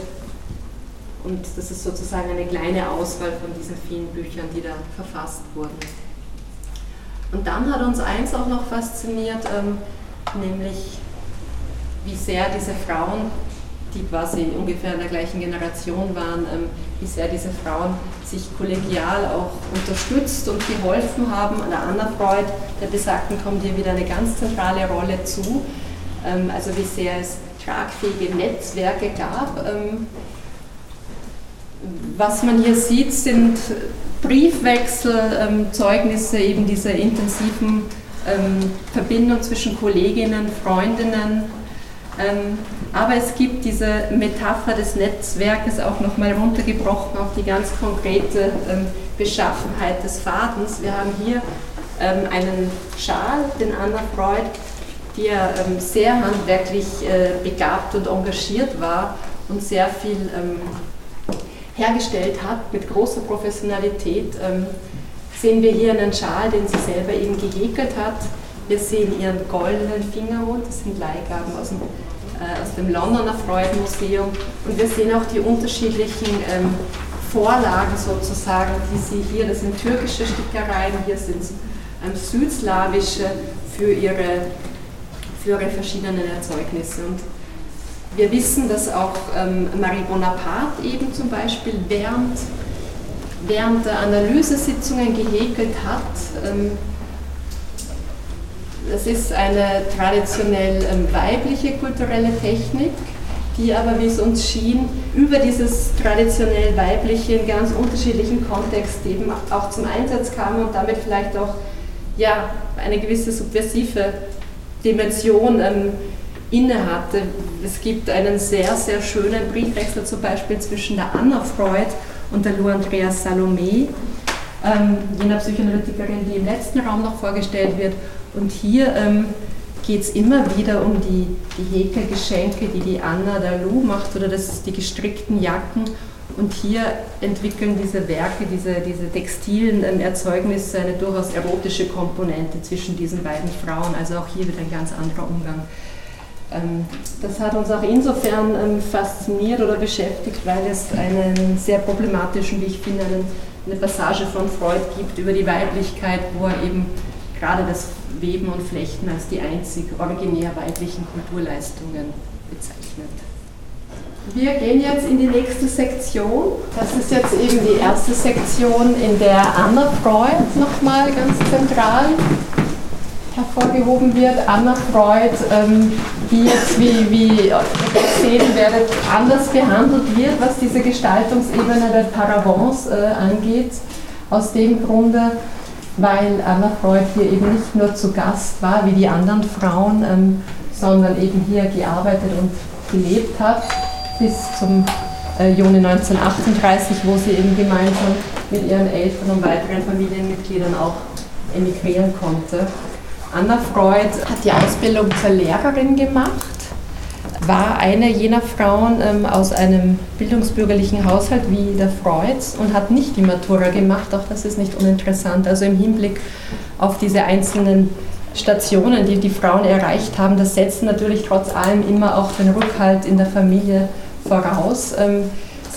Und das ist sozusagen eine kleine Auswahl von diesen vielen Büchern, die da verfasst wurden. Und dann hat uns eins auch noch fasziniert, ähm, nämlich wie sehr diese Frauen, die quasi ungefähr in der gleichen Generation waren, ähm, wie sehr diese Frauen sich kollegial auch unterstützt und geholfen haben. Der Anna Freud, der Besagten, kommt hier wieder eine ganz zentrale Rolle zu. Ähm, also wie sehr es tragfähige Netzwerke gab. Ähm, was man hier sieht, sind Briefwechsel, Zeugnisse eben dieser intensiven Verbindung zwischen Kolleginnen, Freundinnen. Aber es gibt diese Metapher des Netzwerkes auch nochmal runtergebrochen auf die ganz konkrete Beschaffenheit des Fadens. Wir haben hier einen Schal, den Anna Freud die ja ähm, sehr handwerklich äh, begabt und engagiert war und sehr viel ähm, hergestellt hat mit großer Professionalität, ähm, sehen wir hier einen Schal, den sie selber eben gehäkelt hat. Wir sehen ihren goldenen Fingerhut, das sind Leihgaben aus dem, äh, aus dem Londoner Freudenmuseum. Und wir sehen auch die unterschiedlichen ähm, Vorlagen sozusagen, die sie hier, das sind türkische Stickereien, hier sind ähm, südslawische für ihre für ihre verschiedenen Erzeugnisse. Und wir wissen, dass auch ähm, Marie Bonaparte eben zum Beispiel während, während der Analysesitzungen gehäkelt hat. Ähm, das ist eine traditionell ähm, weibliche kulturelle Technik, die aber, wie es uns schien, über dieses traditionell weibliche in ganz unterschiedlichen Kontext eben auch zum Einsatz kam und damit vielleicht auch ja, eine gewisse subversive Dimension ähm, innehatte. Es gibt einen sehr, sehr schönen Briefwechsel zum Beispiel zwischen der Anna Freud und der Lou Andrea Salome, ähm, jener Psychoanalytikerin, die im letzten Raum noch vorgestellt wird. Und hier ähm, geht es immer wieder um die, die Häkelgeschenke, die die Anna der Lou macht oder das, die gestrickten Jacken und hier entwickeln diese Werke, diese, diese textilen ähm, Erzeugnisse eine durchaus erotische Komponente zwischen diesen beiden Frauen. Also auch hier wird ein ganz anderer Umgang Ähm, das hat uns auch insofern ähm, fasziniert oder beschäftigt, weil es einen sehr problematischen, wie ich finde, eine Passage von Freud gibt über die Weiblichkeit, wo er eben gerade das Weben und Flechten als die einzig originär weiblichen Kulturleistungen bezeichnet. Wir gehen jetzt in die nächste Sektion. Das ist jetzt eben die erste Sektion, in der Anna Freud nochmal ganz zentral hervorgehoben wird. Anna Freud, ähm, die jetzt, wie, wie ihr sehen werdet, anders behandelt wird, was diese Gestaltungsebene der Paravents äh, angeht. Aus dem Grunde, weil Anna Freud hier eben nicht nur zu Gast war, wie die anderen Frauen, ähm, sondern eben hier gearbeitet und gelebt hat bis zum äh, Juni 1938, wo sie eben gemeinsam mit ihren Eltern und weiteren Familienmitgliedern auch emigrieren konnte. Anna Freud hat die Ausbildung zur Lehrerin gemacht, war eine jener Frauen ähm, aus einem bildungsbürgerlichen Haushalt wie der Freuds und hat nicht die Matura gemacht, auch das ist nicht uninteressant. Also im Hinblick auf diese einzelnen Stationen, die die Frauen erreicht haben, das setzt natürlich trotz allem immer auch den Rückhalt in der Familie voraus. Ähm,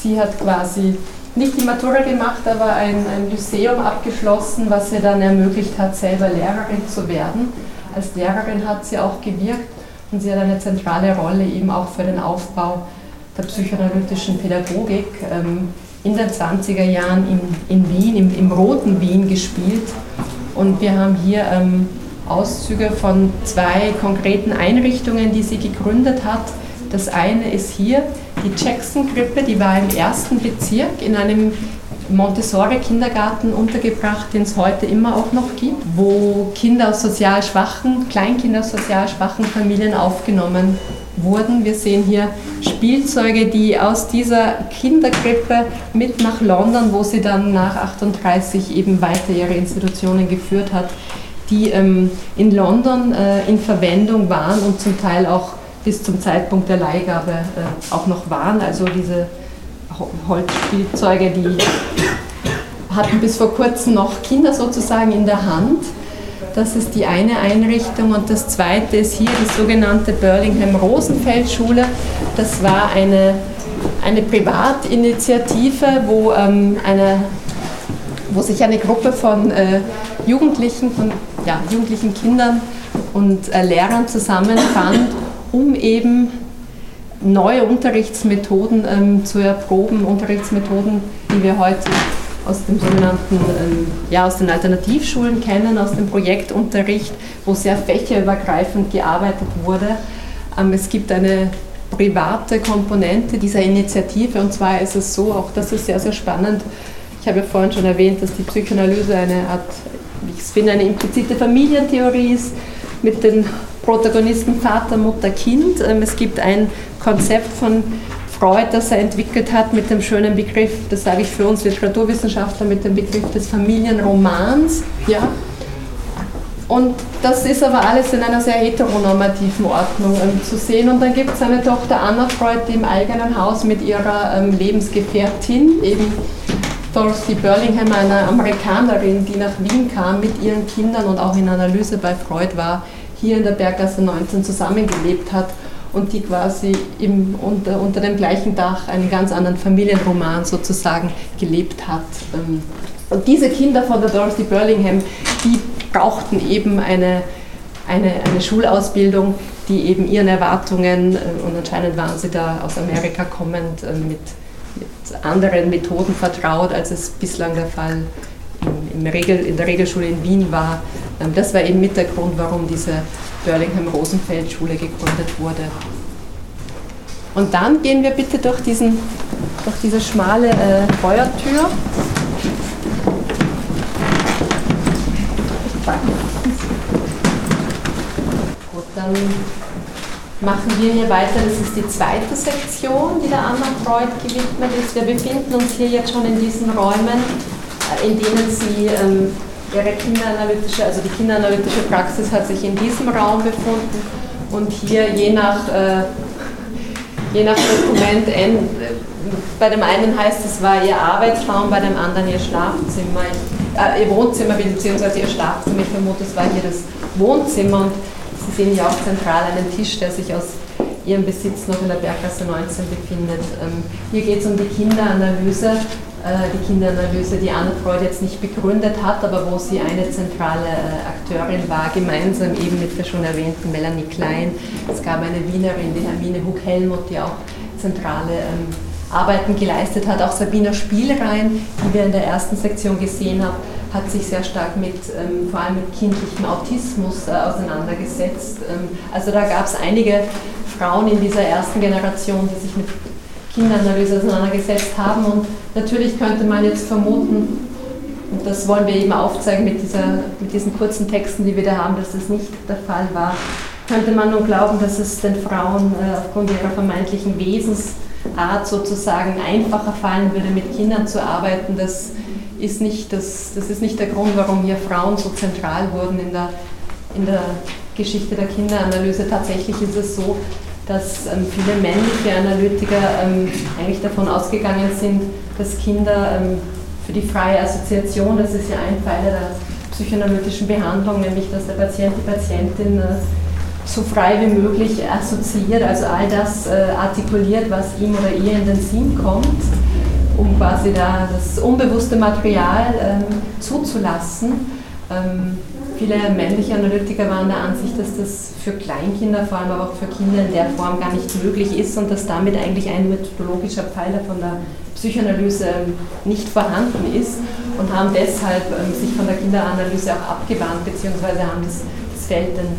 sie hat quasi nicht die Matura gemacht, aber ein, ein Lyceum abgeschlossen, was ihr dann ermöglicht hat, selber Lehrerin zu werden. Als Lehrerin hat sie auch gewirkt und sie hat eine zentrale Rolle eben auch für den Aufbau der psychoanalytischen Pädagogik ähm, in den 20er Jahren in, in Wien, im, im roten Wien gespielt. Und wir haben hier ähm, Auszüge von zwei konkreten Einrichtungen, die sie gegründet hat. Das eine ist hier die Jackson-Krippe, die war im ersten Bezirk in einem Montessori-Kindergarten untergebracht, den es heute immer auch noch gibt, wo Kinder aus sozial schwachen, Kleinkinder aus sozial schwachen Familien aufgenommen wurden. Wir sehen hier Spielzeuge, die aus dieser Kinderkrippe mit nach London, wo sie dann nach 38 eben weiter ihre Institutionen geführt hat, die ähm, in London äh, in Verwendung waren und zum Teil auch bis zum Zeitpunkt der Leihgabe äh, auch noch waren. Also diese Holzspielzeuge, die hatten bis vor kurzem noch Kinder sozusagen in der Hand. Das ist die eine Einrichtung und das zweite ist hier die sogenannte Burlingham Rosenfeld Schule. Das war eine, eine Privatinitiative, wo, ähm, eine, wo sich eine Gruppe von äh, Jugendlichen, von ja, jugendlichen Kindern und äh, Lehrern zusammenfand um eben neue Unterrichtsmethoden ähm, zu erproben, Unterrichtsmethoden, die wir heute aus dem sogenannten, ähm, ja, aus den Alternativschulen kennen, aus dem Projektunterricht, wo sehr fächerübergreifend gearbeitet wurde. Ähm, es gibt eine private Komponente dieser Initiative und zwar ist es so, auch das ist sehr, sehr spannend. Ich habe ja vorhin schon erwähnt, dass die Psychoanalyse eine Art, ich finde, eine implizite Familientheorie ist mit den Protagonisten Vater, Mutter, Kind. Ähm, es gibt ein Konzept von Freud, das er entwickelt hat mit dem schönen Begriff, das sage ich für uns Literaturwissenschaftler, mit dem Begriff des Familienromans. Ja? Und das ist aber alles in einer sehr heteronormativen Ordnung ähm, zu sehen. Und dann gibt es eine Tochter Anna Freud, die im eigenen Haus mit ihrer ähm, Lebensgefährtin, eben Dorothy Burlingham, einer Amerikanerin, die nach Wien kam mit ihren Kindern und auch in Analyse bei Freud war, hier in der Berggasse 19 zusammengelebt hat und die quasi im, unter, unter dem gleichen Dach einen ganz anderen Familienroman sozusagen gelebt hat. Ähm, und diese Kinder von der Dorothy Burlingham, die brauchten eben eine, eine, eine Schulausbildung, die eben ihren Erwartungen, äh, und anscheinend waren sie da aus Amerika kommend, äh, mit, mit anderen Methoden vertraut, als es bislang der Fall im Regel, in der Regelschule in Wien war. Ähm, das war eben mit der Grund, warum diese Burlingham-Rosenfeld-Schule gegründet wurde. Und dann gehen wir bitte durch, diesen, durch diese schmale äh, Feuertür. Gut, dann machen wir hier weiter. Das ist die zweite Sektion, die der Anna Freud gewidmet ist. Wir befinden uns hier jetzt schon in diesen Räumen in denen sie ähm, ihre kinderanalytische, also die kinderanalytische Praxis hat sich in diesem Raum befunden und hier je nach, äh, je nach Dokument, äh, bei dem einen heißt es war ihr Arbeitsraum, bei dem anderen ihr Schlafzimmer, äh, ihr Wohnzimmer bzw. ihr Schlafzimmer, ich vermute es war hier das Wohnzimmer und Sie sehen hier auch zentral einen Tisch, der sich aus Ihrem Besitz noch in der Berggasse 19 befindet. Ähm, hier geht es um die Kinderanalyse, äh, die Kinderanalyse, die Anna Freud jetzt nicht begründet hat, aber wo sie eine zentrale äh, Akteurin war, gemeinsam eben mit der schon erwähnten Melanie Klein. Es gab eine Wienerin, die Hermine Huck-Helmuth, die auch zentrale ähm, Arbeiten geleistet hat. Auch Sabina Spielrein, die wir in der ersten Sektion gesehen haben, hat sich sehr stark mit, ähm, vor allem mit kindlichem Autismus äh, auseinandergesetzt. Ähm, also da gab es einige Frauen in dieser ersten Generation, die sich mit Kinderanalyse auseinandergesetzt haben. Und natürlich könnte man jetzt vermuten, und das wollen wir eben aufzeigen mit, dieser, mit diesen kurzen Texten, die wir da haben, dass das nicht der Fall war, könnte man nun glauben, dass es den Frauen äh, aufgrund ihrer vermeintlichen Wesensart sozusagen einfacher fallen würde, mit Kindern zu arbeiten. Das ist nicht, das, das ist nicht der Grund, warum hier Frauen so zentral wurden in der, in der Geschichte der Kinderanalyse. Tatsächlich ist es so, dass ähm, viele männliche Analytiker ähm, eigentlich davon ausgegangen sind, dass Kinder ähm, für die freie Assoziation, das ist ja ein Pfeiler der psychoanalytischen Behandlung, nämlich dass der Patient, die Patientin äh, so frei wie möglich assoziiert, also all das äh, artikuliert, was ihm oder ihr in den Sinn kommt, um quasi da das unbewusste Material ähm, zuzulassen. Ähm, Viele männliche Analytiker waren der Ansicht, dass das für Kleinkinder, vor allem aber auch für Kinder in der Form gar nicht möglich ist und dass damit eigentlich ein methodologischer Pfeiler von der Psychoanalyse ähm, nicht vorhanden ist und haben deshalb ähm, sich von der Kinderanalyse auch abgewandt, beziehungsweise haben das, das Feld dann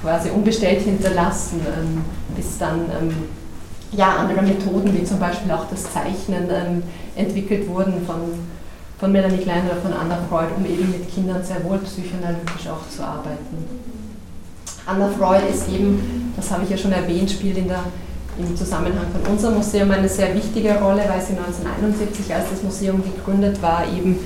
quasi unbestellt hinterlassen, ähm, bis dann ja, andere Methoden wie zum Beispiel auch das Zeichnen entwickelt wurden von von Melanie Klein oder von Anna Freud, um eben mit Kindern sehr wohl psychoanalytisch auch zu arbeiten. Anna Freud ist eben, das habe ich ja schon erwähnt, spielt in der, im Zusammenhang von unserem Museum eine sehr wichtige Rolle, weil sie 1971, als das Museum gegründet war, eben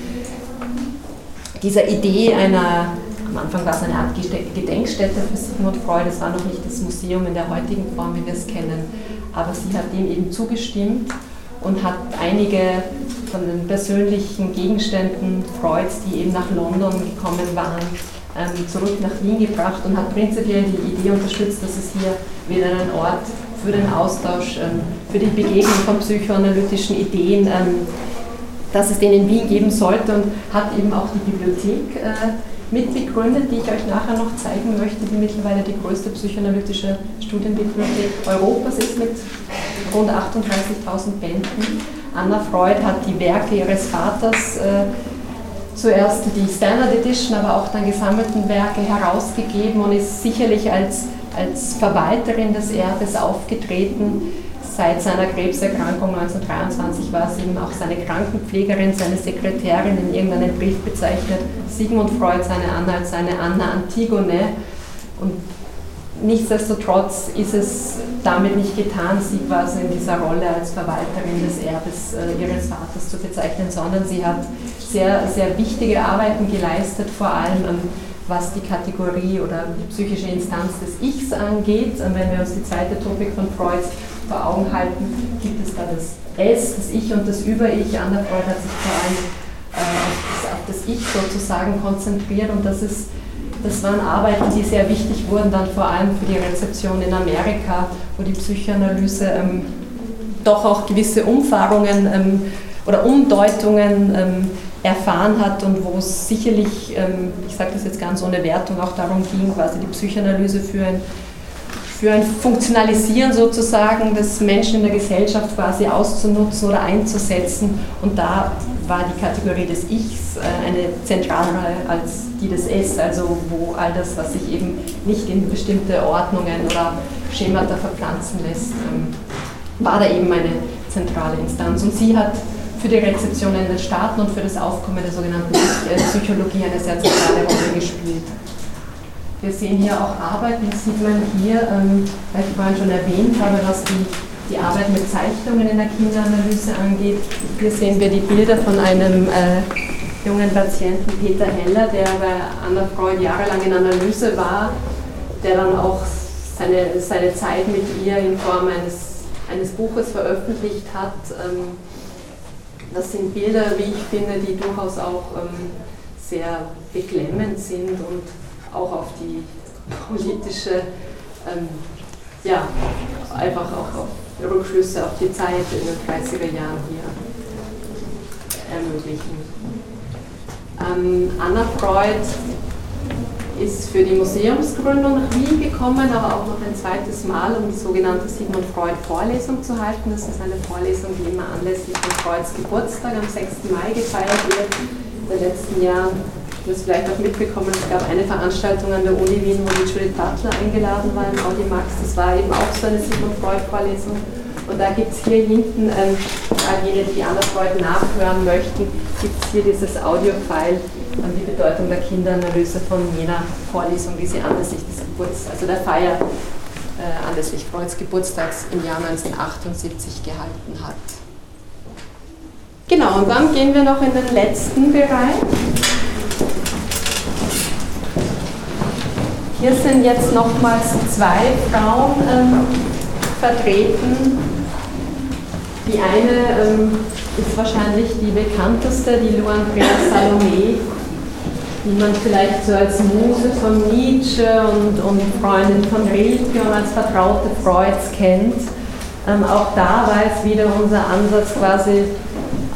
dieser Idee einer, am Anfang war es eine Art Gedenkstätte für Sigmund Freud, es war noch nicht das Museum in der heutigen Form, wie wir es kennen, aber sie hat dem eben zugestimmt und hat einige von den persönlichen Gegenständen Freuds, die eben nach London gekommen waren, ähm, zurück nach Wien gebracht und hat prinzipiell die Idee unterstützt, dass es hier wieder einen Ort für den Austausch, ähm, für die Begegnung von psychoanalytischen Ideen, ähm, dass es den in Wien geben sollte und hat eben auch die Bibliothek äh, mitbegründet, die ich euch nachher noch zeigen möchte, die mittlerweile die größte psychoanalytische Studienbibliothek Europas ist mit rund 38.000 Bänden. Anna Freud hat die Werke ihres Vaters, äh, zuerst die Standard Edition, aber auch dann gesammelten Werke herausgegeben und ist sicherlich als, als Verwalterin des Erbes aufgetreten. Seit seiner Krebserkrankung 1923 war sie eben auch seine Krankenpflegerin, seine Sekretärin in irgendeinem Brief bezeichnet. Sigmund Freud, seine Anna als seine Anna Antigone. Und nichtsdestotrotz ist es damit nicht getan, sie quasi in dieser Rolle als Verwalterin des Erbes äh, ihres Vaters zu bezeichnen, sondern sie hat sehr, sehr wichtige Arbeiten geleistet, vor allem ähm, was die Kategorie oder die psychische Instanz des Ichs angeht. Und wenn wir uns die zweite Topik von Freud vor Augen halten, gibt es da das Es, das Ich und das Über-Ich. Anna Freud hat sich vor allem äh, auf, das, Ich sozusagen konzentriert und das ist das waren Arbeiten, die sehr wichtig wurden, dann vor allem für die Rezeption in Amerika, wo die Psychoanalyse ähm, doch auch gewisse Umfahrungen ähm, oder Umdeutungen ähm, erfahren hat und wo es sicherlich, ähm, ich sage das jetzt ganz ohne Wertung, auch darum ging, quasi die Psychoanalyse für ein für ein Funktionalisieren sozusagen des Menschen in der Gesellschaft quasi auszunutzen oder einzusetzen. Und da war die Kategorie des Ichs äh, eine zentralere als die des Es, also wo all das, was sich eben nicht in bestimmte Ordnungen oder Schemata verpflanzen lässt, ähm, war da eben eine zentrale Instanz. Und sie hat für die Rezeption in den Staaten und für das Aufkommen der sogenannten Psychologie eine sehr zentrale Rolle gespielt. Wir sehen hier auch Arbeiten, das sieht man hier, ähm, weil ich vorhin schon erwähnt habe, was die, die Arbeit mit Zeichnungen in der Kinderanalyse angeht. Hier sehen wir die Bilder von einem äh, jungen Patienten, Peter Heller, der bei Anna Freud jahrelang in Analyse war, der dann auch seine, seine Zeit mit ihr in Form eines, eines Buches veröffentlicht hat. Ähm, das sind Bilder, wie ich finde, die durchaus auch ähm, sehr beklemmend sind und auch auf die politische, ähm, ja, einfach auch auf Rückschlüsse auf die Zeit in den 30er Jahren hier ermöglichen. Ähm, Anna Freud ist für die Museumsgründung nach Wien gekommen, aber auch noch ein zweites Mal, um die sogenannte Sigmund Freud Vorlesung zu halten. Das ist eine Vorlesung, die immer anlässlich von Freuds Geburtstag am 6. Mai gefeiert wird. In den letzten Jahren, du hast vielleicht auch mitbekommen, es gab eine Veranstaltung an der Uni Wien, wo die Judith Butler eingeladen war im Audi Max. Das war eben auch so eine Sigmund Freud Vorlesung. Und da gibt es hier hinten, ähm, all jene, die Anna Freud nachhören möchten, gibt es hier dieses Audio-File an die Bedeutung der Kinderanalyse von jener Vorlesung, die sie anlässlich des Geburts, also der Feier äh, anlässlich Freuds Geburtstags im Jahr 1978 gehalten hat. Genau, und dann gehen wir noch in den letzten Bereich. Hier sind jetzt nochmals zwei Frauen ähm, vertreten. Die eine ähm, ist wahrscheinlich die bekannteste, die Lou Andrea Salome, die man vielleicht so als Muse von Nietzsche und, und Freundin von Rilke und als Vertraute Freuds kennt. Ähm, auch da war es wieder unser Ansatz quasi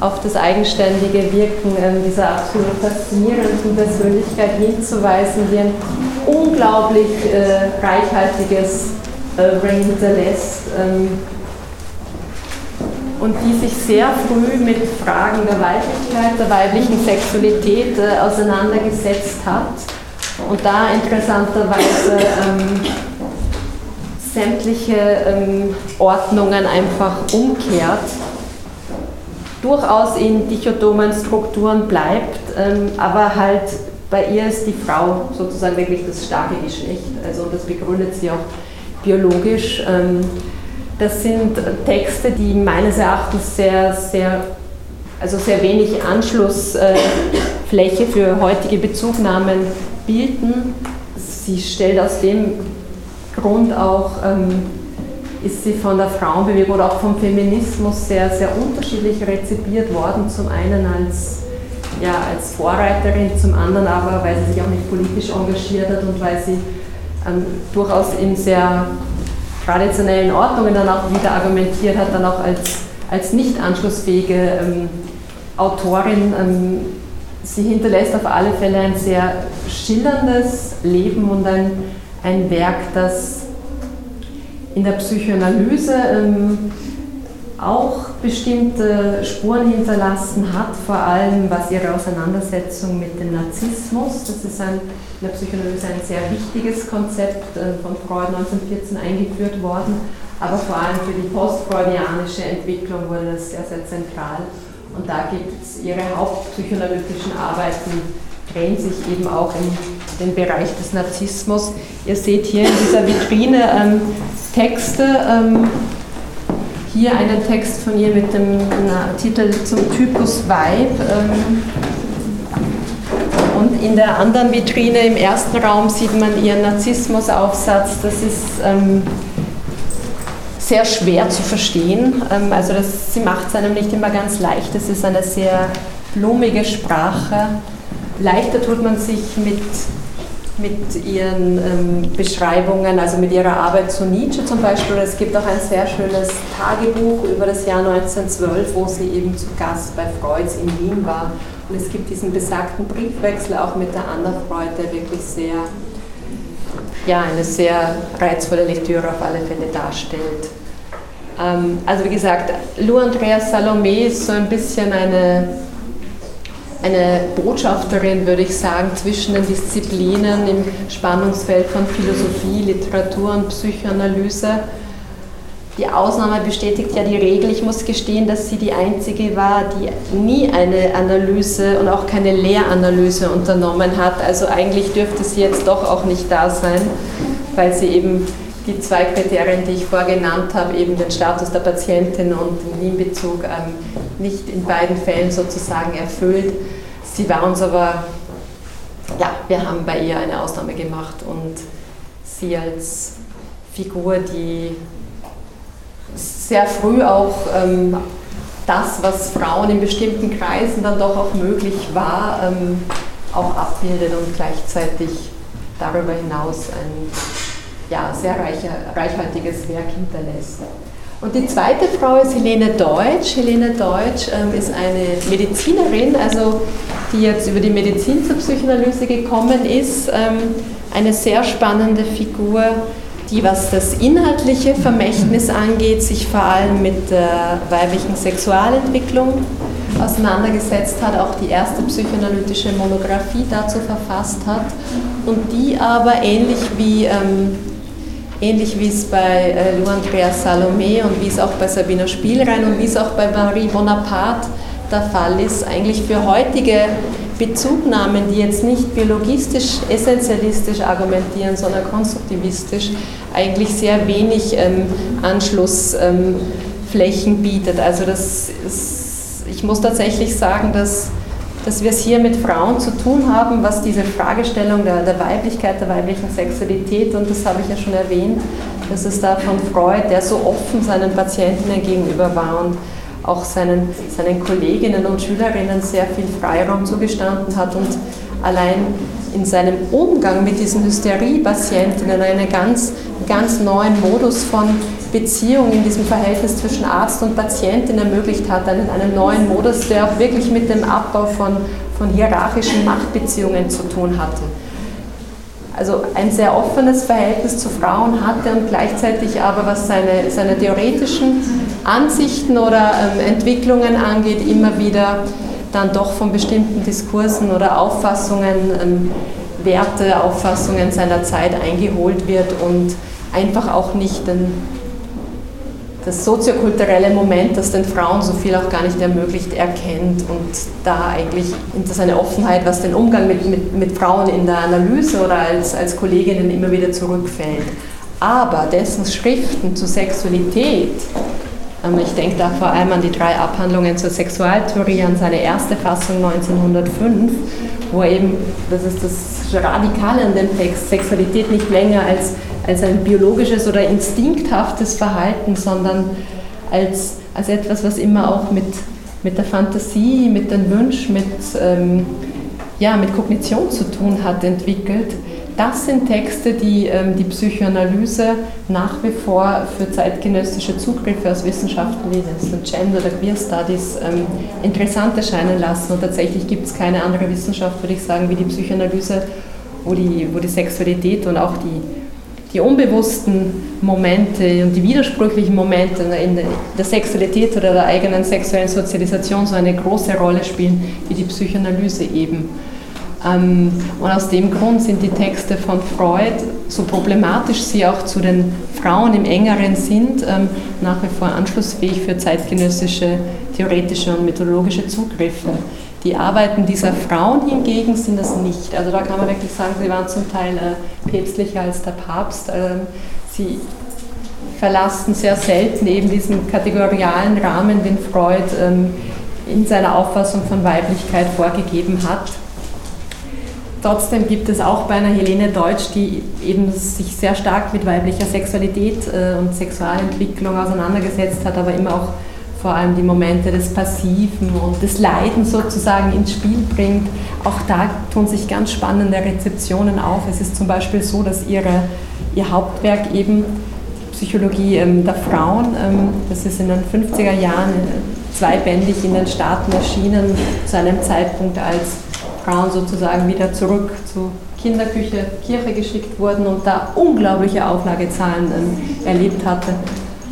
auf das eigenständige Wirken ähm, dieser absolut faszinierenden Persönlichkeit hinzuweisen, die ein unglaublich äh, reichhaltiges äh, hinterlässt. Ähm, und die sich sehr früh mit Fragen der Weiblichkeit, der weiblichen Sexualität äh, auseinandergesetzt hat und da interessanterweise ähm, sämtliche ähm, Ordnungen einfach umkehrt, durchaus in dichotomen Strukturen bleibt, ähm, aber halt bei ihr ist die Frau sozusagen wirklich das starke Geschlecht, also das begründet sie auch biologisch. Ähm, das sind Texte, die meines Erachtens sehr, sehr, also sehr wenig Anschlussfläche für heutige Bezugnahmen bilden. Sie stellt aus dem Grund auch, ähm, ist sie von der Frauenbewegung oder auch vom Feminismus sehr, sehr unterschiedlich rezipiert worden. Zum einen als, ja, als Vorreiterin, zum anderen aber, weil sie sich auch nicht politisch engagiert hat und weil sie ähm, durchaus in sehr traditionellen Ordnungen dann auch wieder argumentiert hat, dann auch als, als nicht anschlussfähige ähm, Autorin. Ähm, sie hinterlässt auf alle Fälle ein sehr schillerndes Leben und ein, ein Werk, das in der Psychoanalyse ähm, auch bestimmte Spuren hinterlassen hat, vor allem was ihre Auseinandersetzung mit dem Narzissmus, das ist ein, in der Psychoanalyse ein sehr wichtiges Konzept äh, von Freud 1914 eingeführt worden, aber vor allem für die postfreudianische Entwicklung wurde das sehr, sehr zentral. Und da gibt es ihre hauptpsychoanalytischen Arbeiten, drehen sich eben auch in den Bereich des Narzissmus. Ihr seht hier in dieser Vitrine ähm, Texte, ähm, hier einen Text von ihr mit dem Titel zum Typus Weib. Ähm, und in der anderen Vitrine im ersten Raum sieht man ihren Narzissmusaufsatz. Das ist ähm, sehr schwer zu verstehen. Ähm, also das, sie macht es einem nicht immer ganz leicht. Es ist eine sehr blumige Sprache. Leichter tut man sich mit mit ihren ähm, Beschreibungen, also mit ihrer Arbeit zu Nietzsche zum Beispiel. Es gibt auch ein sehr schönes Tagebuch über das Jahr 1912, wo sie eben zu Gast bei Freuds in Wien war. Und es gibt diesen besagten Briefwechsel auch mit der Anna Freud, der wirklich sehr, ja, eine sehr reizvolle Lektüre auf alle Fälle darstellt. Ähm, also wie gesagt, Lou Andrea Salome ist so ein bisschen eine eine Botschafterin, würde ich sagen, zwischen den Disziplinen im Spannungsfeld von Philosophie, Literatur und Psychoanalyse. Die Ausnahme bestätigt ja die Regel. Ich muss gestehen, dass sie die einzige war, die nie eine Analyse und auch keine Lehranalyse unternommen hat. Also eigentlich dürfte sie jetzt doch auch nicht da sein, weil sie eben die zwei Kriterien, die ich vorgenannt habe, eben den Status der Patientin und den Wien-Bezug, ähm, nicht in beiden Fällen sozusagen erfüllt. Sie war uns aber, ja, wir haben bei ihr eine Ausnahme gemacht und sie als Figur, die sehr früh auch ähm, das, was Frauen in bestimmten Kreisen dann doch auch möglich war, ähm, auch abbildet und gleichzeitig darüber hinaus ein ja, sehr reicher, reichhaltiges Werk hinterlässt. Und die zweite Frau ist Helene Deutsch. Helene Deutsch ähm, ist eine Medizinerin, also die jetzt über die Medizin zur Psychoanalyse gekommen ist. Ähm, eine sehr spannende Figur, die, was das inhaltliche Vermächtnis angeht, sich vor allem mit der weiblichen Sexualentwicklung auseinandergesetzt hat, auch die erste psychoanalytische Monographie dazu verfasst hat und die aber ähnlich wie ähm, ähnlich wie es bei äh, Lou Andreas Salomé und wie es auch bei Sabina Spielrein und wie es auch bei Marie Bonaparte der Fall ist, eigentlich für heutige Bezugnahmen, die jetzt nicht biologistisch, essentialistisch argumentieren, sondern konstruktivistisch, eigentlich sehr wenig ähm, Anschlussflächen ähm, bietet. Also das ist, ich muss tatsächlich sagen, dass dass wir es hier mit Frauen zu tun haben, was diese Fragestellung der, der Weiblichkeit, der weiblichen Sexualität, und das habe ich ja schon erwähnt, dass es da von Freud, der so offen seinen Patientinnen gegenüber war und auch seinen, seinen Kolleginnen und Schülerinnen sehr viel Freiraum zugestanden hat und allein in seinem Umgang mit diesen Hysterie-Patientinnen einen ganz, ganz neuen Modus von Beziehung in diesem Verhältnis zwischen Arzt und Patientin ermöglicht hat, einen, einen neuen Modus, der auch wirklich mit dem Abbau von, von hierarchischen Machtbeziehungen zu tun hatte. Also ein sehr offenes Verhältnis zu Frauen hatte und gleichzeitig aber, was seine, seine theoretischen Ansichten oder ähm, Entwicklungen angeht, immer wieder dann doch von bestimmten Diskursen oder Auffassungen, ähm, Werte, Auffassungen seiner Zeit eingeholt wird und einfach auch nicht den das soziokulturelle Moment, das den Frauen so viel auch gar nicht ermöglicht, erkennt und da eigentlich das eine Offenheit, was den Umgang mit, mit, mit Frauen in der Analyse oder als, als Kolleginnen immer wieder zurückfällt. Aber dessen Schriften zur Sexualität, ich denke da vor allem an die drei Abhandlungen zur Sexualtheorie, an seine erste Fassung 1905, wo eben, das ist das Radikale an dem Text, Sexualität nicht länger als als ein biologisches oder instinkthaftes Verhalten, sondern als, als etwas, was immer auch mit, mit der Fantasie, mit den Wünschen, mit, ähm, ja, mit Kognition zu tun hat, entwickelt. Das sind Texte, die ähm, die Psychoanalyse nach wie vor für zeitgenössische Zugriffe aus Wissenschaften wie das Gender oder Queer Studies ähm, interessant erscheinen lassen. Und tatsächlich gibt es keine andere Wissenschaft, würde ich sagen, wie die Psychoanalyse, wo die, wo die Sexualität und auch die die unbewussten Momente und die widersprüchlichen Momente in der Sexualität oder der eigenen sexuellen Sozialisation so eine große Rolle spielen, wie die Psychoanalyse eben. Ähm, und aus dem Grund sind die Texte von Freud, so problematisch sie auch zu den Frauen im engeren sind, ähm, nach wie vor anschlussfähig für zeitgenössische theoretische und methodologische Zugriffe. Die Arbeiten dieser Frauen hingegen sind das nicht. Also da kann man wirklich sagen, sie waren zum Teil äh, päpstlicher als der Papst. Ähm, sie verlassen sehr selten eben diesen kategorialen Rahmen, den Freud in seiner Auffassung von Weiblichkeit vorgegeben hat. Trotzdem gibt es auch bei einer Helene Deutsch, die eben sich sehr stark mit weiblicher Sexualität äh, und Sexualentwicklung auseinandergesetzt hat, aber immer auch vor allem die Momente des Passiven und des Leidens sozusagen ins Spiel bringt. Auch da tun sich ganz spannende Rezeptionen auf. Es ist zum Beispiel so, dass ihre, ihr Hauptwerk eben Psychologie ähm, der Frauen, ähm, das ist in den 50er Jahren zweibändig in den Staaten erschienen, zu einem Zeitpunkt, als Frauen sozusagen wieder zurück zur Kinderküche, Kirche geschickt wurden und da unglaubliche Auflagezahlen erlebt hatte.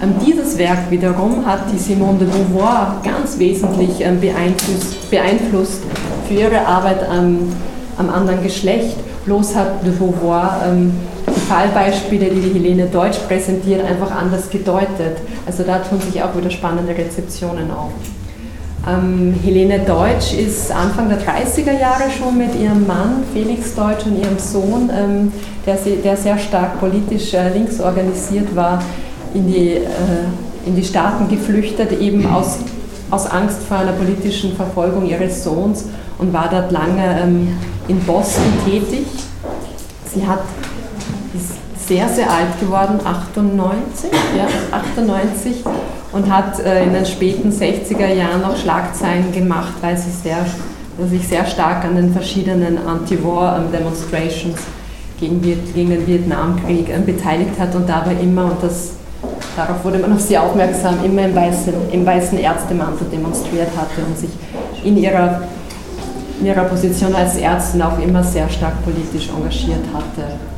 Ähm, dieses Werk wiederum hat die Simone de Beauvoir ganz wesentlich ähm, beeinflusst, beeinflusst für ihre Arbeit am, am anderen Geschlecht. Bloß hat de Beauvoir ähm, die Fallbeispiele, die die Helene Deutsch präsentiert, einfach anders gedeutet. Also da tun sich auch wieder spannende Rezeptionen auf. Ähm, Helene Deutsch ist Anfang der 30er Jahre schon mit ihrem Mann Felix Deutsch und ihrem Sohn, ähm, der, der, sehr stark politisch äh, links organisiert war, in die, äh, in die Staaten geflüchtet, eben aus, aus Angst vor einer politischen Verfolgung ihres Sohns und war dort lange ähm, in Boston tätig. Sie hat, ist sehr, sehr alt geworden, 98, ja, 98 und hat äh, in den späten 60er Jahren noch Schlagzeilen gemacht, weil sie sehr, sich sehr stark an den verschiedenen Anti-War-Demonstrations gegen, gegen den Vietnamkrieg äh, beteiligt hat und dabei immer, und das, darauf wurde man auf sie aufmerksam, immer im weißen, im weißen Ärztemantel demonstriert hatte und sich in ihrer, in ihrer Position als Ärztin auch immer sehr stark politisch engagiert hatte.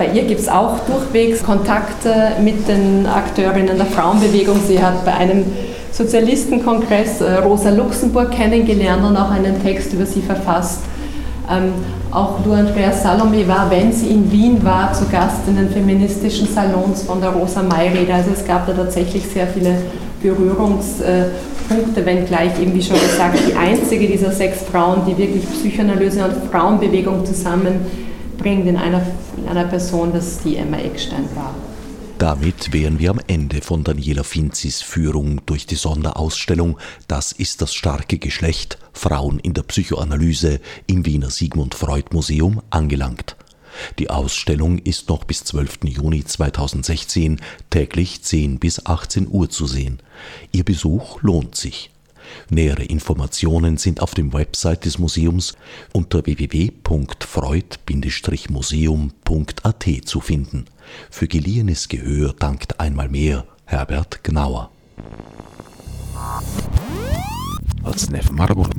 Bei ihr gibt es auch durchwegs Kontakte mit den Akteurinnen der Frauenbewegung. Sie hat bei einem Sozialistenkongress äh, Rosa Luxemburg kennengelernt und auch einen Text über sie verfasst. Ähm, auch Lu Andrea Salome war, wenn sie in Wien war, zu Gast in den feministischen Salons von der Rosa May-Rede. Also es gab da tatsächlich sehr viele Berührungspunkte, wenngleich eben wie schon gesagt, die einzige dieser sechs Frauen, die wirklich Psychoanalyse und Frauenbewegung zusammenbringt in einer, in einer Person, dass die Emma Eckstein war. Damit wären wir am Ende von Daniela Finzis Führung durch die Sonderausstellung Das ist das starke Geschlecht Frauen in der Psychoanalyse im Wiener Sigmund Freud Museum angelangt. Die Ausstellung ist noch bis 12. Juni 2016 täglich 10 bis 18 Uhr zu sehen. Ihr Besuch lohnt sich. Nähere Informationen sind auf dem Website des Museums unter www.freud-museum.at zu finden. Für geliehenes Gehör dankt einmal mehr Herbert Gnauer. Als Nef Marburg